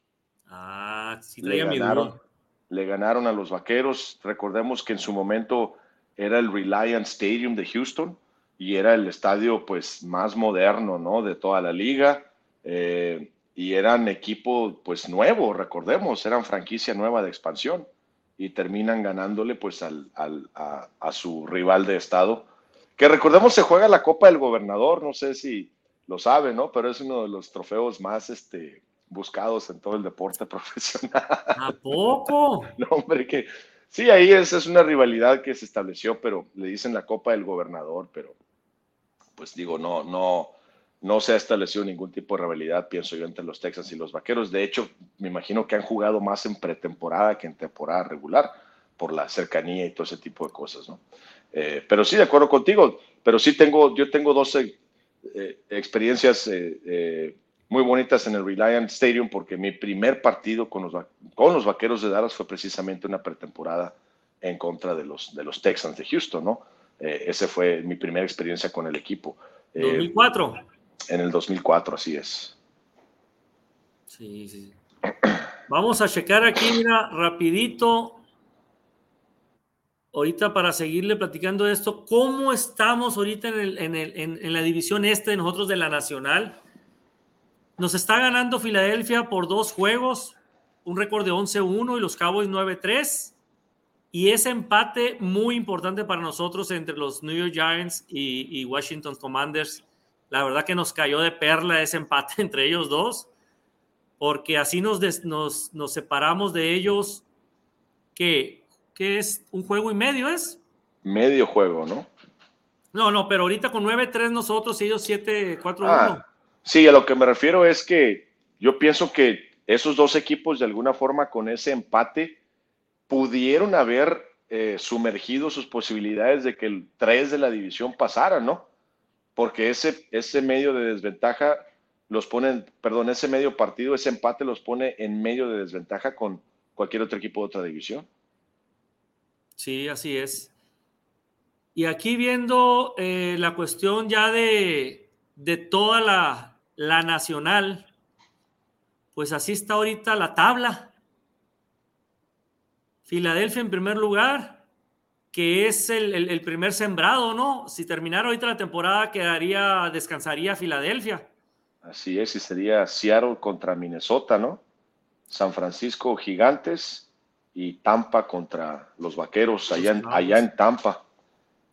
Ah, sí, le ganaron, le ganaron a los Vaqueros. Recordemos que en su momento era el Reliant Stadium de Houston y era el estadio pues más moderno, ¿no? De toda la liga. Eh, y eran equipo pues nuevo, recordemos, eran franquicia nueva de expansión y terminan ganándole pues al, a, su rival de estado, que recordemos se juega la Copa del Gobernador, no sé si lo sabe, ¿no? Pero es uno de los trofeos más este, buscados en todo el deporte (laughs) profesional. ¿A poco? no, hombre, que sí, ahí es, es una rivalidad que se estableció, pero le dicen la Copa del Gobernador, pero pues digo, no, no, no se ha establecido ningún tipo de rivalidad, pienso yo, entre los Texans y los Vaqueros. De hecho, me imagino que han jugado más en pretemporada que en temporada regular por la cercanía y todo ese tipo de cosas, ¿no? Eh, pero sí, de acuerdo contigo, pero sí tengo, yo tengo dos eh, experiencias eh, muy bonitas en el Reliant Stadium porque mi primer partido con los, con los Vaqueros de Dallas fue precisamente una pretemporada en contra de los, de los Texans de Houston, ¿no? ese fue mi primera experiencia con el equipo. 2004. En el 2004, así es. Sí, sí. (clears throat) Vamos a checar aquí, mira, rapidito. Ahorita para seguirle platicando esto, ¿cómo estamos ahorita en, en, la división este de nosotros de la Nacional? Nos está ganando Filadelfia por dos juegos, un récord de 11-1 y los Cowboys 9-3. Y ese empate muy importante para nosotros entre los New York Giants y, y Washington Commanders la verdad que nos cayó de perla ese empate (laughs) entre ellos dos, porque así nos, nos, nos, separamos de ellos, que, que es un juego y medio, ¿es? Medio juego, ¿no? No, no, pero ahorita con 9-3 nosotros y ellos 7-4-1. Ah, sí, a lo que me refiero es que yo pienso que esos dos equipos de alguna forma con ese empate pudieron haber eh, sumergido sus posibilidades de que el 3 de la división pasara, ¿no? porque ese, ese medio de desventaja los pone, perdón, ese medio partido, ese empate los pone en medio de desventaja con cualquier otro equipo de otra división. Sí, así es. Y aquí viendo eh, la cuestión ya de, de toda la, la nacional, pues así está ahorita la tabla. Filadelfia en primer lugar, que es el, primer sembrado, ¿no? Si terminara ahorita la temporada, quedaría, descansaría Filadelfia. Así es, y sería Seattle contra Minnesota, ¿no? San Francisco Gigantes y Tampa contra los Vaqueros allá en, allá en Tampa.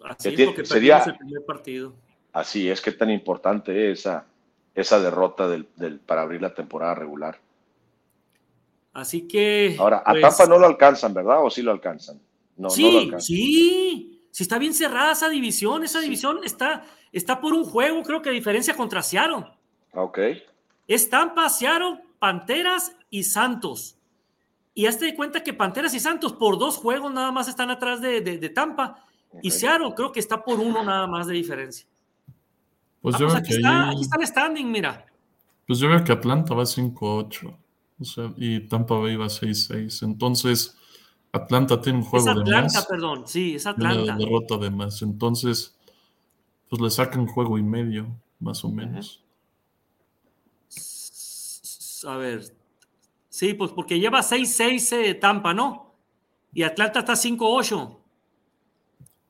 Así que sería el primer partido. Así es, que tan importante es esa, esa derrota del, para abrir la temporada regular. Así que. Ahora, a pues Tampa no lo alcanzan, ¿verdad? ¿O sí lo alcanzan? sí, sí, sí está bien cerrada esa división. Esa división está, está por un juego, creo que a diferencia contra Seattle. Ok. Es Tampa, Seattle, Panteras y Santos. Y hazte de cuenta que Panteras y Santos por dos juegos nada más están atrás de, Tampa. Y Seattle creo que está por uno nada más de diferencia. Pues yo aquí, está, aquí está el standing, mira. Pues yo veo que Atlanta va 5-8. O sea, y Tampa Bay va 6-6. Entonces, Atlanta tiene un juego es Atlanta, de perdón, sí, es Atlanta. Una derrota de más. Entonces, pues le sacan juego y medio, más o menos. A ver. Sí, pues porque lleva 6-6 eh, Tampa, ¿no? Y Atlanta está 5-8.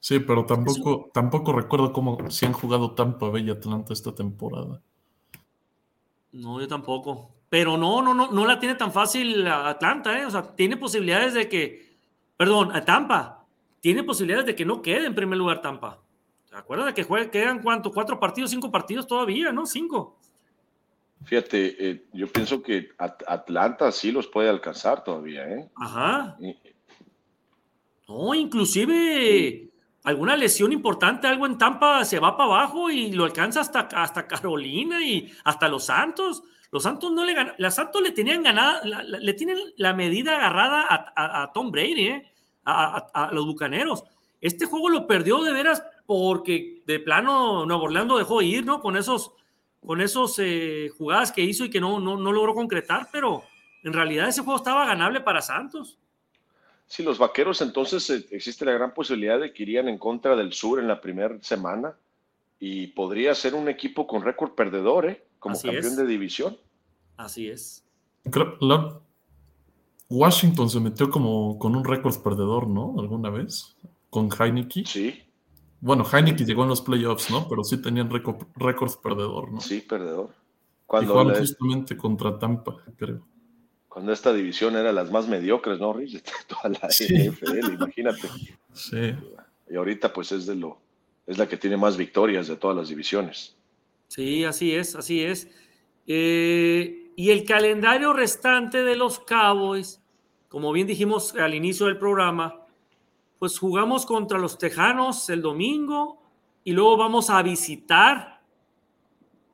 Sí, pero tampoco, tampoco recuerdo cómo si han jugado Tampa Bay y Atlanta esta temporada. No, yo tampoco. Pero no, no, no, no la tiene tan fácil Atlanta, ¿eh? O sea, tiene posibilidades de que, perdón, a Tampa, tiene posibilidades de que no quede en primer lugar Tampa. Acuérdate que juegan, quedan cuánto, cuatro partidos, cinco partidos todavía, ¿no? Cinco. Fíjate, eh, yo pienso que Atlanta sí los puede alcanzar todavía, ¿eh? Ajá. No, inclusive alguna lesión importante, algo en Tampa se va para abajo y lo alcanza hasta, hasta Carolina y hasta los Santos. Los Santos no le ganan, los Santos le tenían ganada, le tienen la medida agarrada a, Tom Brady, ¿eh? a, los Bucaneros. Este juego lo perdió de veras porque de plano Nuevo Orlando dejó ir, ¿no? Con esos, con esos eh, jugadas que hizo y que no, no, no logró concretar, pero en realidad ese juego estaba ganable para Santos. Sí, los vaqueros entonces eh, existe la gran posibilidad de que irían en contra del sur en la primera semana y podría ser un equipo con récord perdedor, ¿eh? Como campeón de división. Así es. Washington se metió como con un récord perdedor, ¿no? ¿Alguna vez? Con Heineken. Sí. Bueno, Heineken llegó en los playoffs, ¿no? Pero sí tenían récord, perdedor, ¿no? Sí, perdedor. Cuando y justamente contra Tampa, creo cuando esta división era las más mediocres, ¿no, Rich? (laughs) toda la NFL, imagínate. Sí. Y ahorita pues es de lo, es la que tiene más victorias de todas las divisiones. Sí, así es, así es. Eh, y el calendario restante de los Cowboys, como bien dijimos al inicio del programa, pues jugamos contra los Tejanos el domingo y luego vamos a visitar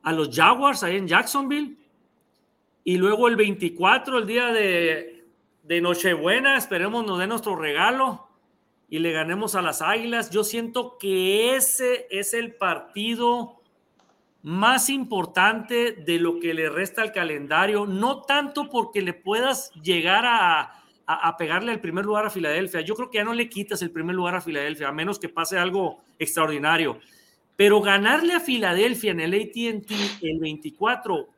a los Jaguars ahí en Jacksonville y luego el 24, el día de, Nochebuena, esperemos nos dé nuestro regalo y le ganemos a las Águilas. Yo siento que ese es el partido más importante de lo que le resta al calendario, no tanto porque le puedas llegar a, a, pegarle el primer lugar a Filadelfia. Yo creo que ya no le quitas el primer lugar a Filadelfia, a menos que pase algo extraordinario. Pero ganarle a Filadelfia en el ATT el 24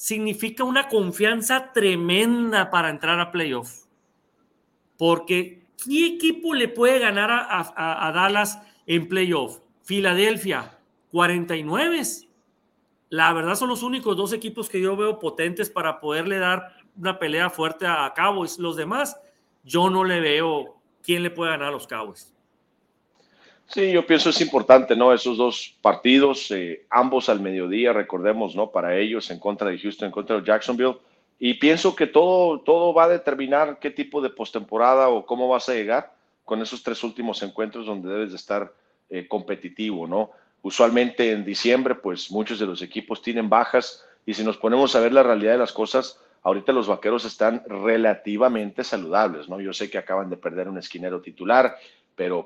significa una confianza tremenda para entrar a playoff. Porque ¿qué equipo le puede ganar a, Dallas en playoff? Filadelfia, 49. La verdad son los únicos dos equipos que yo veo potentes para poderle dar una pelea fuerte a Cowboys. Los demás, yo no le veo quién le puede ganar a los Cowboys. Sí, yo pienso es importante, ¿no? Esos dos partidos, eh, ambos al mediodía, recordemos, ¿no? Para ellos, en contra de Houston, en contra de Jacksonville. Y pienso que todo, todo va a determinar qué tipo de postemporada o cómo vas a llegar con esos tres últimos encuentros donde debes de estar eh, competitivo, ¿no? Usualmente en diciembre, pues muchos de los equipos tienen bajas y si nos ponemos a ver la realidad de las cosas, ahorita los vaqueros están relativamente saludables, ¿no? Yo sé que acaban de perder un esquinero titular,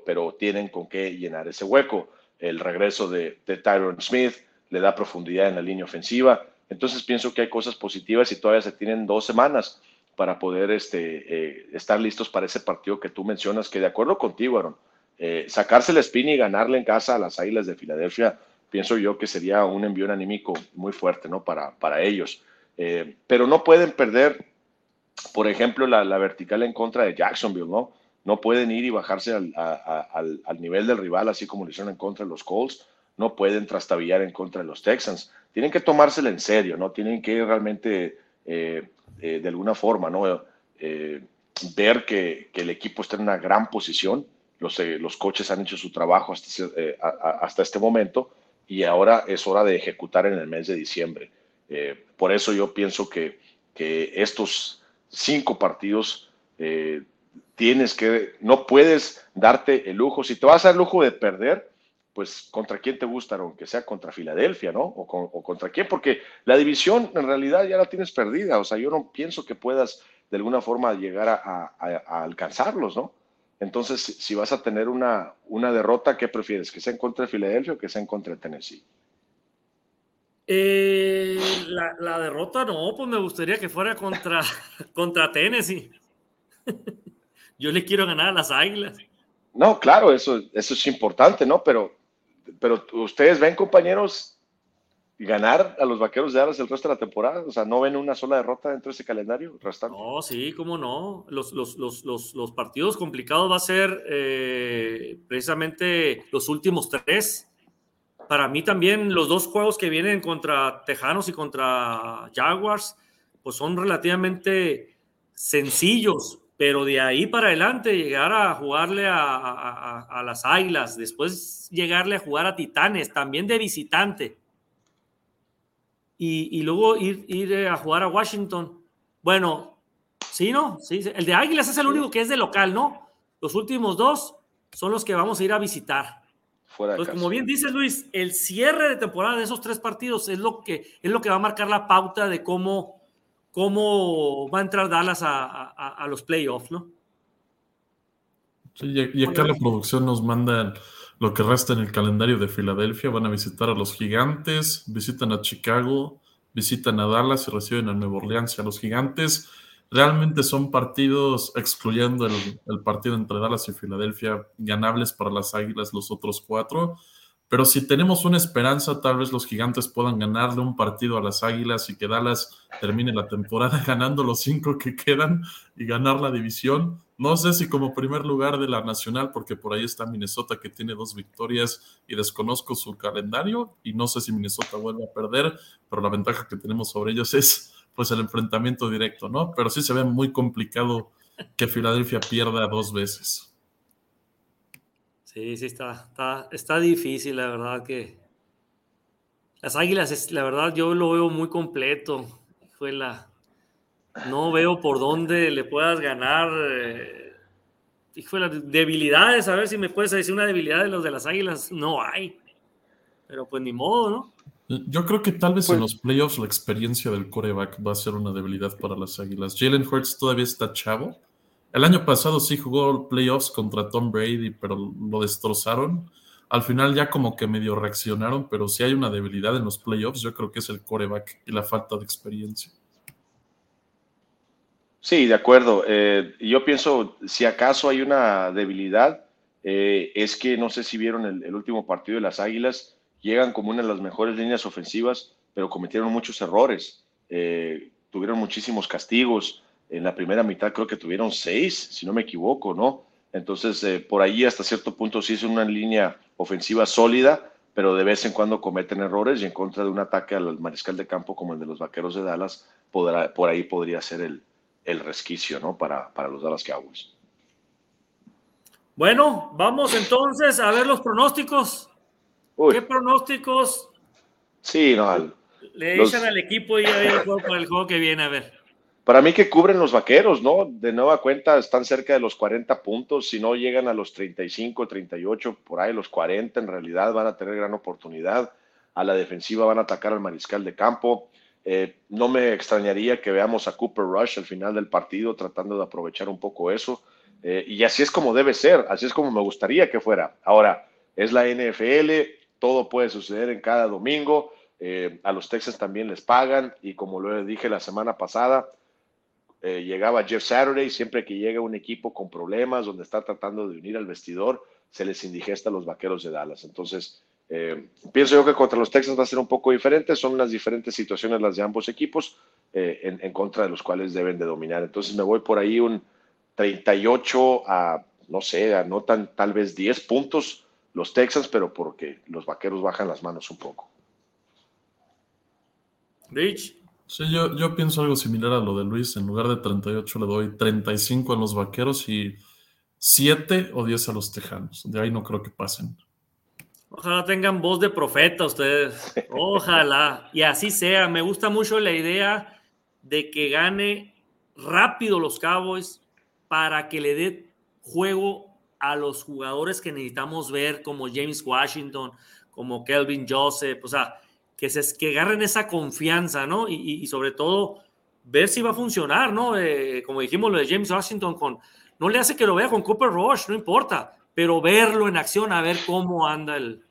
pero, tienen con qué llenar ese hueco. El regreso de, Tyron Smith le da profundidad en la línea ofensiva. Entonces pienso que hay cosas positivas y todavía se tienen dos semanas para poder este, eh, estar listos para ese partido que tú mencionas, que de acuerdo contigo, Aaron, eh, sacarse el spin y ganarle en casa a las Águilas de Filadelfia, pienso yo que sería un envío anímico muy fuerte ¿no? para, para ellos. Eh, pero no pueden perder, por ejemplo, la, la, vertical en contra de Jacksonville, ¿no? No pueden ir y bajarse al, nivel del rival, así como lo hicieron en contra de los Colts, no pueden trastabillar en contra de los Texans. Tienen que tomársela en serio, ¿no? Tienen que realmente, eh, eh, de alguna forma, ¿no? Eh, ver que, el equipo está en una gran posición. Los, los coches han hecho su trabajo hasta, hasta este momento y ahora es hora de ejecutar en el mes de diciembre. por eso yo pienso que, que estos cinco partidos tienes que, no puedes darte el lujo. Si te vas a dar lujo de perder, pues contra quién te gusta, aunque sea contra Filadelfia, ¿no? O, contra quién, porque la división en realidad ya la tienes perdida. O sea, yo no pienso que puedas de alguna forma llegar a, alcanzarlos, ¿no? Entonces, si vas a tener una, una derrota, ¿qué prefieres? ¿Que sea en contra de Filadelfia o que sea en contra de Tennessee? Eh, la, derrota no, pues me gustaría que fuera contra, (laughs) contra Tennessee. (laughs) Yo le quiero ganar a las Águilas. No, claro, eso, eso es importante, ¿no? Pero, pero ustedes ven, compañeros, ganar a los vaqueros de Dallas el resto de la temporada. O sea, no ven una sola derrota dentro de ese calendario restante. No, sí, cómo no. Los, los, los, los partidos complicados va a ser eh, precisamente los últimos tres para mí también los dos juegos que vienen contra Tejanos y contra Jaguars, pues son relativamente sencillos, pero de ahí para adelante llegar a jugarle a, las Águilas, después llegarle a jugar a Titanes, también de visitante, y, luego ir, ir, a jugar a Washington. Bueno, sí, ¿no? Sí, el de Águilas es el único que es de local, ¿no? Los últimos dos son los que vamos a ir a visitar como bien dices Luis, el cierre de temporada de esos tres partidos es lo que, es lo que va a marcar la pauta de cómo, cómo va a entrar Dallas a, los playoffs, ¿no? Sí, y acá la producción nos manda lo que resta en el calendario de Filadelfia. Van a visitar a los gigantes, visitan a Chicago, visitan a Dallas y reciben a Nueva Orleans y a los gigantes realmente son partidos, excluyendo el, partido entre Dallas y Filadelfia, ganables para las Águilas los otros cuatro. Pero si tenemos una esperanza, tal vez los gigantes puedan ganarle un partido a las Águilas y que Dallas termine la temporada (laughs) ganando los cinco que quedan y ganar la división. No sé si como primer lugar de la nacional, porque por ahí está Minnesota que tiene dos victorias y desconozco su calendario y no sé si Minnesota vuelve a perder, pero la ventaja que tenemos sobre ellos es pues el enfrentamiento directo, ¿no? Pero sí se ve muy complicado que Filadelfia pierda dos veces. Sí, sí, está, está, está difícil, la verdad que las Águilas, la verdad, yo lo veo muy completo. Fue la, no veo por dónde le puedas ganar. Eh, fue las debilidades, a ver si me puedes decir una debilidad de los de las Águilas. No hay. Pero pues ni modo, ¿no? Yo creo que tal vez en pues los playoffs la experiencia del coreback va a ser una debilidad para las Águilas. Jalen Hurts todavía está chavo. El año pasado sí jugó playoffs contra Tom Brady, pero lo destrozaron. Al final ya como que medio reaccionaron, pero si hay una debilidad en los playoffs, yo creo que es el coreback y la falta de experiencia. Sí, de acuerdo. Eh, yo pienso, si acaso hay una debilidad, eh, es que no sé si vieron el último partido de las Águilas llegan como una de las mejores líneas ofensivas, pero cometieron muchos errores. Eh, tuvieron muchísimos castigos. En la primera mitad creo que tuvieron seis, si no me equivoco, ¿no? Entonces, eh, por ahí hasta cierto punto sí es una línea ofensiva sólida, pero de vez en cuando cometen errores y en contra de un ataque al mariscal de campo como el de los Vaqueros de Dallas, podrá, por ahí podría ser el, el resquicio, ¿no? Para, para los Dallas Cowboys. Bueno, vamos entonces a ver los pronósticos. ¿Qué pronósticos? Sí, no. le echan al equipo y a ver el juego el juego que viene, a ver. Para mí que cubren los vaqueros, ¿no? De nueva cuenta están cerca de los 40 puntos, si no llegan a los 35, 38, por ahí los 40, en realidad van a tener gran oportunidad. A la defensiva van a atacar al mariscal de campo. Eh, no me extrañaría que veamos a Cooper Rush al final del partido tratando de aprovechar un poco eso. Eh, y así es como debe ser, así es como me gustaría que fuera. Ahora, es la NFL, todo puede suceder en cada domingo. Eh, a los Texans también les pagan y como lo dije la semana pasada, eh, llegaba Jeff Saturday, siempre que llega un equipo con problemas, donde está tratando de unir al vestidor, se les indigesta a los vaqueros de Dallas. Entonces, eh, pienso yo que contra los Texans va a ser un poco diferente, son las diferentes situaciones las de ambos equipos en, en, contra de los cuales deben de dominar. Entonces me voy por ahí un 38 a, no sé, anotan tal vez 10 puntos los Texans, pero porque los vaqueros bajan las manos un poco. Rich. Sí, yo, yo pienso algo similar a lo de Luis. En lugar de 38 le doy 35 a los vaqueros y 7 o 10 a los tejanos. De ahí no creo que pasen. Ojalá tengan voz de profeta ustedes. Ojalá. Y así sea. Me gusta mucho la idea de que gane rápido los Cowboys para que le dé juego a los jugadores que necesitamos ver, como James Washington, como Kelvin Joseph, o sea, que, se, que agarren esa confianza, ¿no? Y, sobre todo, ver si va a funcionar, ¿no? Eh, como dijimos lo de James Washington, con, no le hace que lo vea con Cooper Rush, no importa, pero verlo en acción, a ver cómo anda el,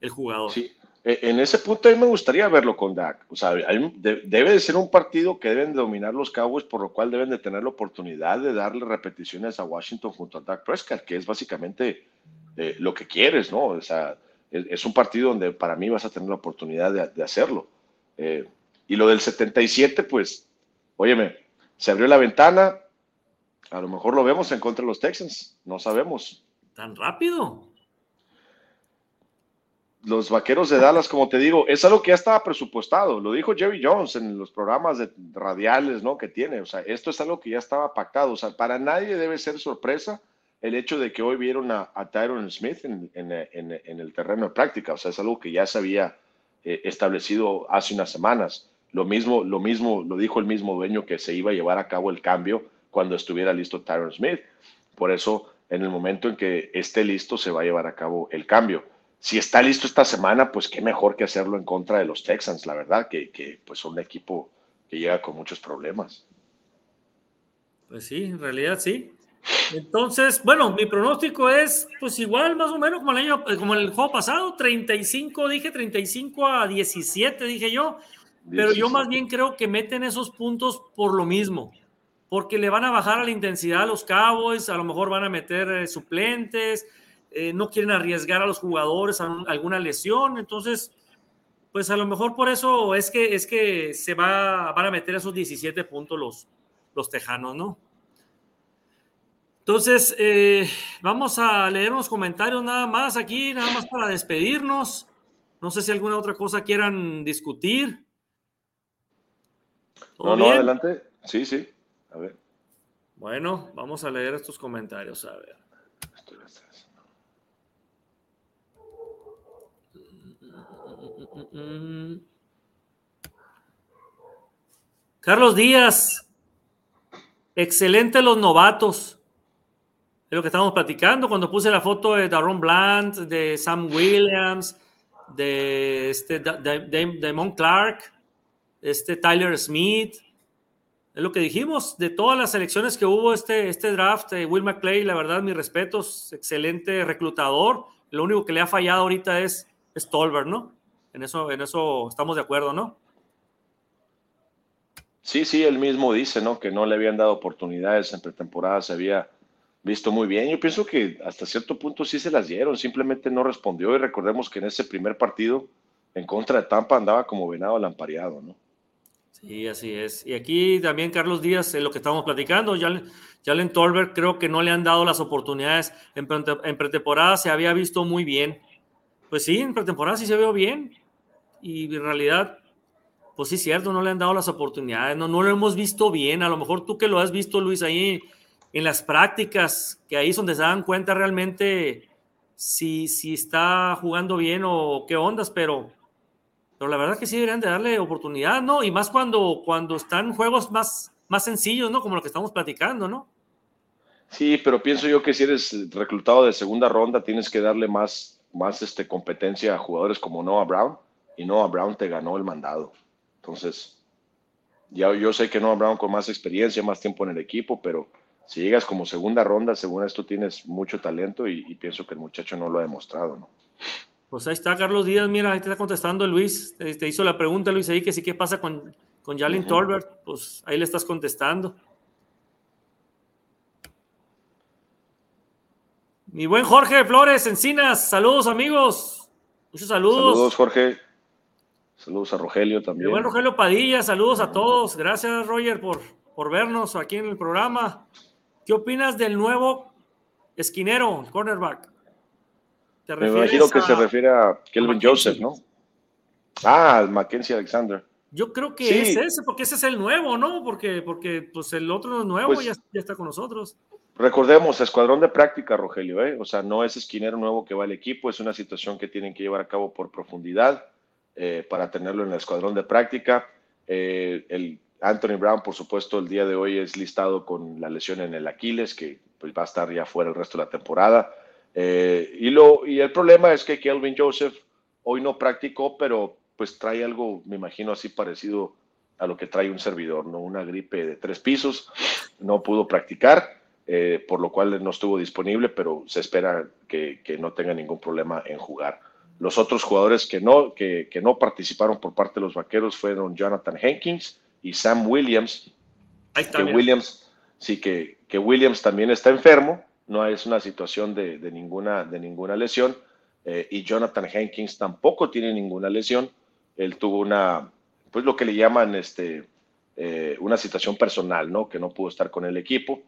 el jugador. Sí, E, en ese punto a mí me gustaría verlo con Dak. O sea, debe de ser un partido que deben dominar los Cowboys, por lo cual deben de tener la oportunidad de darle repeticiones a Washington junto a Dak Prescott, que es básicamente eh, lo que quieres, ¿no? O sea, es, un partido donde para mí vas a tener la oportunidad de, hacerlo. Eh, y lo del 77, pues, óyeme, se abrió la ventana, a lo mejor lo vemos en contra de los Texans, no sabemos. ¿Tan rápido? los vaqueros de Dallas, como te digo, es algo que ya estaba presupuestado. Lo dijo Jerry Jones en los programas de radiales ¿no? que tiene. O sea, esto es algo que ya estaba pactado. O sea, para nadie debe ser sorpresa el hecho de que hoy vieron a, Tyron Smith en, el terreno de práctica. O sea, es algo que ya se había eh, establecido hace unas semanas. Lo mismo, lo mismo, lo dijo el mismo dueño que se iba a llevar a cabo el cambio cuando estuviera listo Tyron Smith. Por eso, en el momento en que esté listo, se va a llevar a cabo el cambio si está listo esta semana, pues qué mejor que hacerlo en contra de los Texans, la verdad, que, que pues son un equipo que llega con muchos problemas. Pues sí, en realidad sí. Entonces, bueno, mi pronóstico es pues igual más o menos como el año, como el juego pasado, 35, dije 35 a 17, dije yo, pero yo más bien creo que meten esos puntos por lo mismo, porque le van a bajar a la intensidad a los Cowboys, a lo mejor van a meter eh, suplentes, eh, no quieren arriesgar a los jugadores a alguna lesión, entonces, pues a lo mejor por eso es que, es que se va, van a meter esos 17 puntos los, los tejanos, ¿no? Entonces, eh, vamos a leer unos comentarios nada más aquí, nada más para despedirnos. No sé si alguna otra cosa quieran discutir. No, no, adelante. Sí, sí. A ver. Bueno, vamos a leer estos comentarios. A ver. Carlos Díaz, excelente los novatos. Es lo que estábamos platicando cuando puse la foto de Daron Bland, de Sam Williams, de este Damon Clark, este Tyler Smith. Es lo que dijimos de todas las selecciones que hubo este, este draft. Eh, Will McClay, la verdad, mis respetos, excelente reclutador. Lo único que le ha fallado ahorita es, Tolbert, ¿no? En eso, en eso estamos de acuerdo, ¿no? Sí, sí, él mismo dice, ¿no? Que no le habían dado oportunidades en pretemporada, se había visto muy bien. Yo pienso que hasta cierto punto sí se las dieron, simplemente no respondió y recordemos que en ese primer partido en contra de Tampa andaba como venado lampareado, ¿no? Sí, así es. Y aquí también Carlos Díaz, lo que estamos platicando, Jalen, Tolbert creo que no le han dado las oportunidades. En, pretemporada se había visto muy bien. Pues sí, en pretemporada sí se vio bien y en realidad, pues sí cierto, no le han dado las oportunidades, no, no lo hemos visto bien, a lo mejor tú que lo has visto, Luis, ahí en las prácticas, que ahí es donde se dan cuenta realmente si, si está jugando bien o qué ondas, pero, pero la verdad es que sí deberían de darle oportunidad, ¿no? Y más cuando, cuando están juegos más, más sencillos, ¿no? Como lo que estamos platicando, ¿no? Sí, pero pienso yo que si eres reclutado de segunda ronda, tienes que darle más, más este, competencia a jugadores como Noah Brown y Noah Brown te ganó el mandado. Entonces, ya yo sé que Noah Brown con más experiencia, más tiempo en el equipo, pero si llegas como segunda ronda, según esto tienes mucho talento y, pienso que el muchacho no lo ha demostrado, ¿no? Pues ahí está Carlos Díaz, mira, ahí te está contestando Luis, te, hizo la pregunta Luis ahí que sí, ¿qué pasa con, con Jalen Tolbert? Pues ahí le estás contestando. Mi buen Jorge Flores, Encinas, saludos amigos. Muchos saludos. Saludos, Jorge. Saludos a Rogelio también. Buen Rogelio Padilla, saludos a todos. Gracias, Roger, por, por vernos aquí en el programa. ¿Qué opinas del nuevo esquinero, cornerback? Me imagino que se refiere a Kelvin Joseph, ¿no? Ah, Mackenzie Alexander. Yo creo que es ese, porque ese es el nuevo, ¿no? Porque, porque pues el otro no es nuevo, pues ya, ya, está con nosotros. Recordemos, escuadrón de práctica, Rogelio, ¿eh? O sea, no es esquinero nuevo que va al equipo, es una situación que tienen que llevar a cabo por profundidad eh, para tenerlo en el escuadrón de práctica. Eh, el Anthony Brown, por supuesto, el día de hoy es listado con la lesión en el Aquiles, que pues, va a estar ya fuera el resto de la temporada. Eh, y, lo, y el problema es que Kelvin Joseph hoy no practicó, pero pues trae algo, me imagino, así parecido a lo que trae un servidor, ¿no? Una gripe de tres pisos, no pudo practicar, por lo cual no estuvo disponible, pero se espera que, que no tenga ningún problema en jugar. Los otros jugadores que no, que, que no participaron por parte de los vaqueros fueron Jonathan Hankins y Sam Williams. Ahí está, que mira. Williams, sí, que, que Williams también está enfermo, no es una situación de, de ninguna, de ninguna lesión, eh, y Jonathan Hankins tampoco tiene ninguna lesión. Él tuvo una, pues lo que le llaman este, eh, una situación personal, ¿no? Que no pudo estar con el equipo.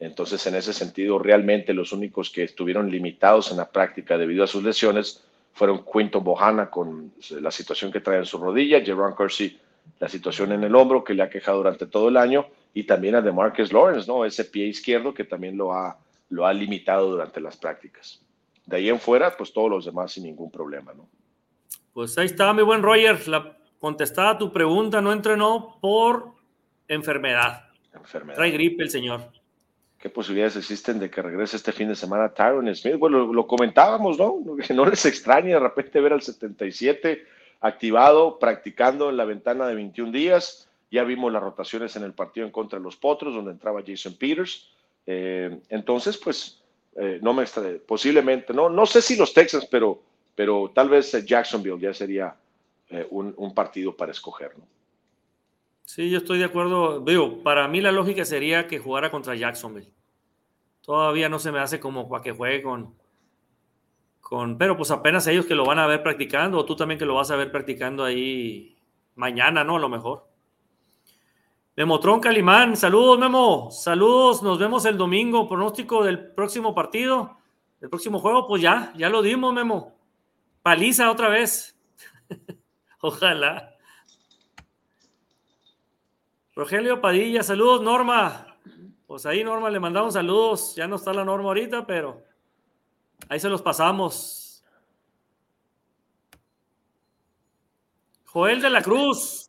Entonces, en ese sentido, realmente los únicos que estuvieron limitados en la práctica debido a sus lesiones fueron Quinton Bohana con la situación que trae en su rodilla, Jerron Kersey, la situación en el hombro que le ha quejado durante todo el año, y también a DeMarcus Lawrence, ¿no? Ese pie izquierdo que también lo ha, lo ha limitado durante las prácticas. De ahí en fuera, pues todos los demás sin ningún problema, ¿no? Pues ahí está, mi buen Roger. La contestada tu pregunta, no entrenó por enfermedad. Enfermedad. Trae gripe el señor. ¿Qué posibilidades existen de que regrese este fin de semana Tyron Smith? Bueno, lo, lo comentábamos, ¿no? Que (laughs) no les extraña de repente ver al 77 activado, practicando en la ventana de 21 días. Ya vimos las rotaciones en el partido en contra de los Potros, donde entraba Jason Peters. Eh, entonces, pues, eh, no me extraña, posiblemente, no, no sé si los Texans, pero, pero tal vez eh, Jacksonville ya sería un, un, partido para escoger, ¿no? Sí, yo estoy de acuerdo. Digo, para mí la lógica sería que jugara contra Jacksonville. Todavía no se me hace como para que juegue con, Pero pues apenas ellos que lo van a ver practicando, o tú también que lo vas a ver practicando ahí mañana, ¿no? A lo mejor. Memotron Calimán, saludos Memo, saludos, nos vemos el domingo, pronóstico del próximo partido, el próximo juego, pues ya, ya lo dimos Memo, paliza otra vez, (laughs) ojalá. Rogelio Padilla, saludos Norma, pues ahí Norma le mandamos saludos, ya no está la Norma ahorita, pero ahí se los pasamos. Joel de la Cruz,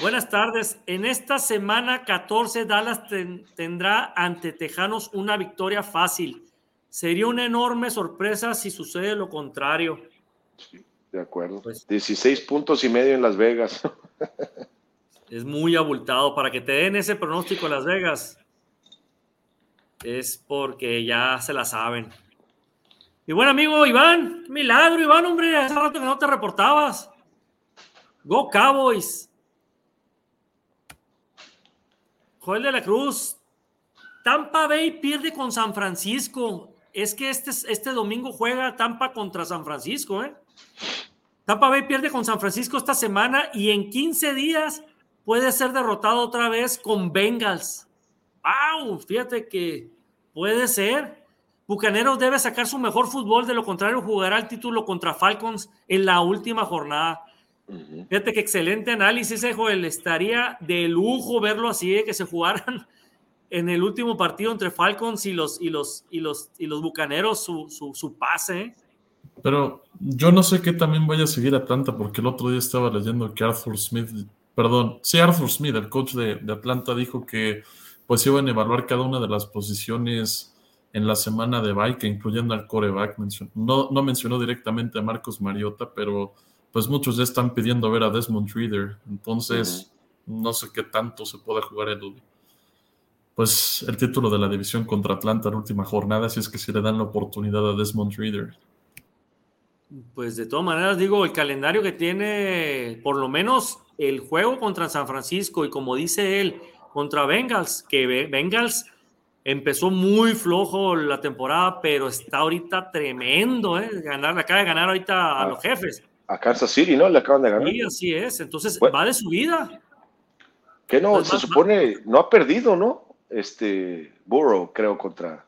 Buenas tardes. En esta semana 14, Dallas ten, tendrá ante Tejanos una victoria fácil. Sería una enorme sorpresa si sucede lo contrario. Sí, de acuerdo. Pues, 16 puntos y medio en Las Vegas. (laughs) es muy abultado. Para que te den ese pronóstico Las Vegas, es porque ya se la saben. Mi buen amigo Iván, milagro, Iván, hombre, hace rato que no te reportabas. Go Cowboys. Joel de la Cruz, Tampa Bay pierde con San Francisco. Es que este, este domingo juega Tampa contra San Francisco, ¿eh? Tampa Bay pierde con San Francisco esta semana y en 15 días puede ser derrotado otra vez con Bengals. ¡Wow! Fíjate que puede ser. Bucaneros debe sacar su mejor fútbol, de lo contrario jugará el título contra Falcons en la última jornada. Fíjate que excelente análisis, eh, Joel. Estaría de lujo verlo así, de que se jugaran (laughs) en el último partido entre Falcons y los, y los, y los, y los Bucaneros su, su, su pase. ¿eh? Pero yo no sé qué también vaya a seguir Atlanta, porque el otro día estaba leyendo que Arthur Smith, perdón, sí, Arthur Smith, el coach de, de Atlanta, dijo que pues iban a evaluar cada una de las posiciones en la semana de bye, que incluyendo al coreback. No, no mencionó directamente a Marcos Mariota, pero pues muchos ya están pidiendo ver a Desmond Reader. Entonces, uh -huh. no sé qué tanto se puede jugar el, pues, el título de la división contra Atlanta en la última jornada, si es que se le dan la oportunidad a Desmond Reader. Pues de todas maneras, digo, el calendario que tiene, por lo menos el juego contra San Francisco y como dice él, contra Bengals, que Bengals empezó muy flojo la temporada, pero está ahorita tremendo, ¿eh? Ganar, acaba de ganar ahorita a los jefes a Kansas City, ¿no? Le acaban de ganar. Sí, así es. Entonces, bueno, va de su vida. Que no, se supone, no ha perdido, ¿no? Este Burrow, creo, contra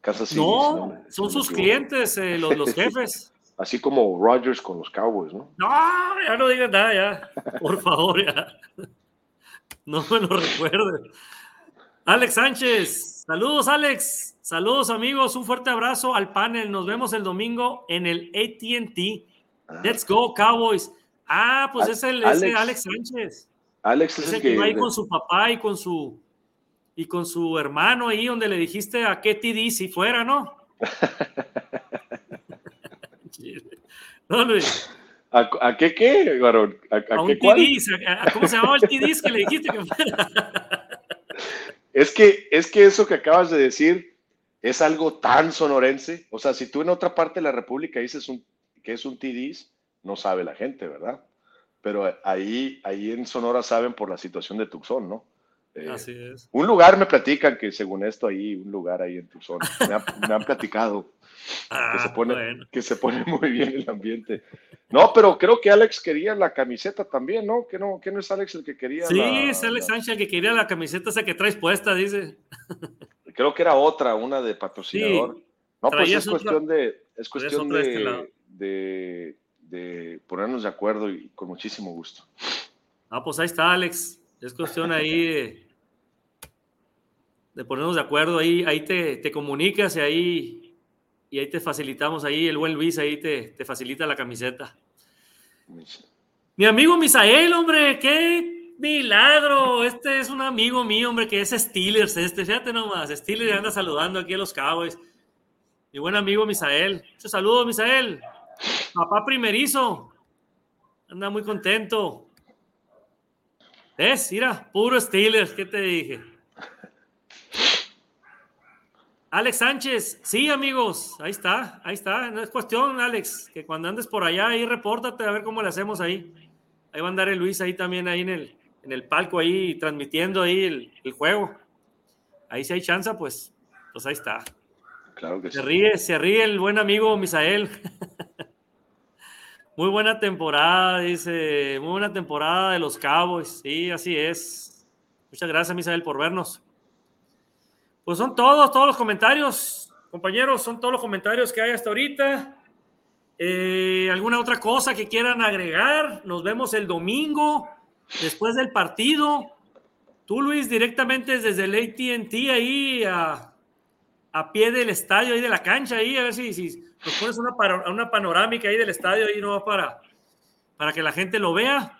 Kansas City. No, son sus clientes, eh, los, los, (laughs) jefes. Así como Rodgers con los Cowboys, ¿no? No, ya no digas nada, ya. Por favor, ya. (laughs) No me lo recuerde. Alex Sánchez, saludos, Alex. Saludos, amigos. Un fuerte abrazo al panel. Nos vemos el domingo en el ATT. Let's go, Cowboys. Ah, pues es el Alex, ese Alex Sánchez. Alex es, es el que, que va ahí con su papá y con su y con su hermano ahí donde le dijiste a qué TD si fuera, ¿no? (laughs) no Luis. ¿A, ¿A, qué qué, varón? ¿A, a, a un qué cuál? TD, ¿Cómo se llamaba el TD que le dijiste que fuera? (laughs) es que, es que eso que acabas de decir es algo tan sonorense. O sea, si tú en otra parte de la República dices un qué es un TDs, no sabe la gente, ¿verdad? Pero ahí, ahí en Sonora saben por la situación de Tucson, ¿no? Eh, Así es. Un lugar me platican que según esto ahí, un lugar ahí en Tucson, me, han platicado que, se ah, pone, que se pone (laughs) muy bien el ambiente. No, pero creo que Alex quería la camiseta también, ¿no? Que no, que no es Alex el que quería. Sí, es Alex Sánchez el que quería la camiseta esa que traes puesta, dice. Creo que era otra, una de patrocinador. no, pues es cuestión de, es cuestión de, de, de, ponernos de acuerdo y con muchísimo gusto. Ah, pues ahí está, Alex. Es cuestión ahí de, ponernos de acuerdo. Ahí, ahí te, te comunicas y ahí, y ahí te facilitamos. Ahí el buen Luis ahí te, te facilita la camiseta. Mi amigo Misael, hombre, qué milagro. Este es un amigo mío, hombre, que es Steelers. Este, fíjate nomás, Steelers anda saludando aquí a los Cowboys. Mi buen amigo Misael. Muchos saludos, Misael. Papá primerizo. Anda muy contento. ¿Ves? Mira, puro Steelers, ¿qué te dije? Alex Sánchez, sí, amigos, ahí está, ahí está. No es cuestión, Alex, que cuando andes por allá, ahí repórtate a ver cómo le hacemos ahí. Ahí va a andar el Luis ahí también, ahí en el, en el palco, ahí transmitiendo ahí el, juego. Ahí si hay chance, pues, pues ahí está. Claro que se ríe, se ríe el buen amigo Misael. (laughs) muy buena temporada, dice, muy buena temporada de los Cabos. Sí, así es. Muchas gracias, Misael, por vernos. Pues son todos, todos los comentarios, compañeros, son todos los comentarios que hay hasta ahorita. Eh, ¿Alguna otra cosa que quieran agregar? Nos vemos el domingo, después del partido. Tú, Luis, directamente desde el ATT ahí a, a, pie del estadio, ahí de la cancha, ahí, a ver si, si nos pones una, una panorámica ahí del estadio, ahí no para, para que la gente lo vea.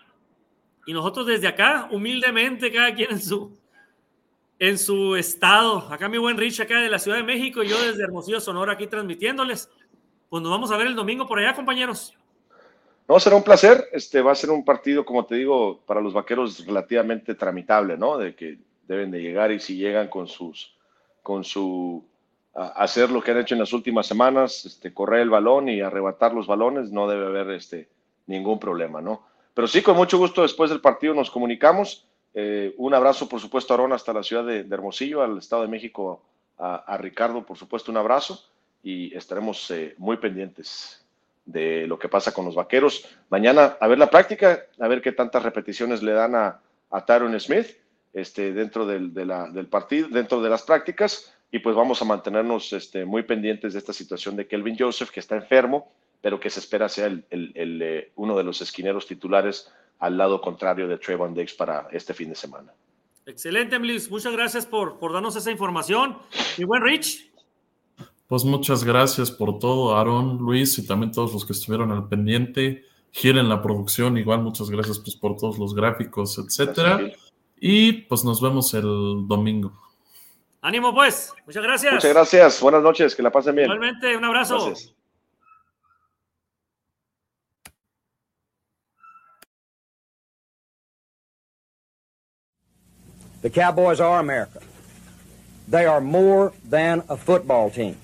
Y nosotros desde acá, humildemente, cada quien en su, en su estado. Acá mi buen Rich, acá de la Ciudad de México, y yo desde Hermosillo, Sonora, aquí transmitiéndoles. Pues nos vamos a ver el domingo por allá, compañeros. No, será un placer. Este va a ser un partido, como te digo, para los vaqueros relativamente tramitable, ¿no? De que deben de llegar y si llegan con sus, con su, hacer lo que han hecho en las últimas semanas, este, correr el balón y arrebatar los balones, no debe haber este, ningún problema, ¿no? Pero sí, con mucho gusto después del partido nos comunicamos eh, un abrazo, por supuesto, a Aaron hasta la ciudad de, Hermosillo, al Estado de México, a, Ricardo, por supuesto, un abrazo y estaremos eh, muy pendientes de lo que pasa con los vaqueros. Mañana a ver la práctica, a ver qué tantas repeticiones le dan a, a Smith este, dentro del, del partido, dentro de las prácticas y pues vamos a mantenernos este, muy pendientes de esta situación de Kelvin Joseph, que está enfermo, pero que se espera sea el, eh, uno de los esquineros titulares al lado contrario de Trayvon Diggs para este fin de semana. Excelente, Emily. Muchas gracias por, por darnos esa información. Y buen Rich. Pues muchas gracias por todo, Aaron, Luis y también todos los que estuvieron al pendiente. Giren la producción, igual muchas gracias pues, por todos los gráficos, etcétera. y pues nos vemos el domingo. Ánimo pues, muchas gracias. Muchas gracias, buenas noches, que la pasen bien. Igualmente, un abrazo. Gracias. The Cowboys are America. They are more than a football team.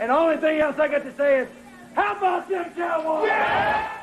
And the only thing else I got to say is, how about them Cowboys? Yeah!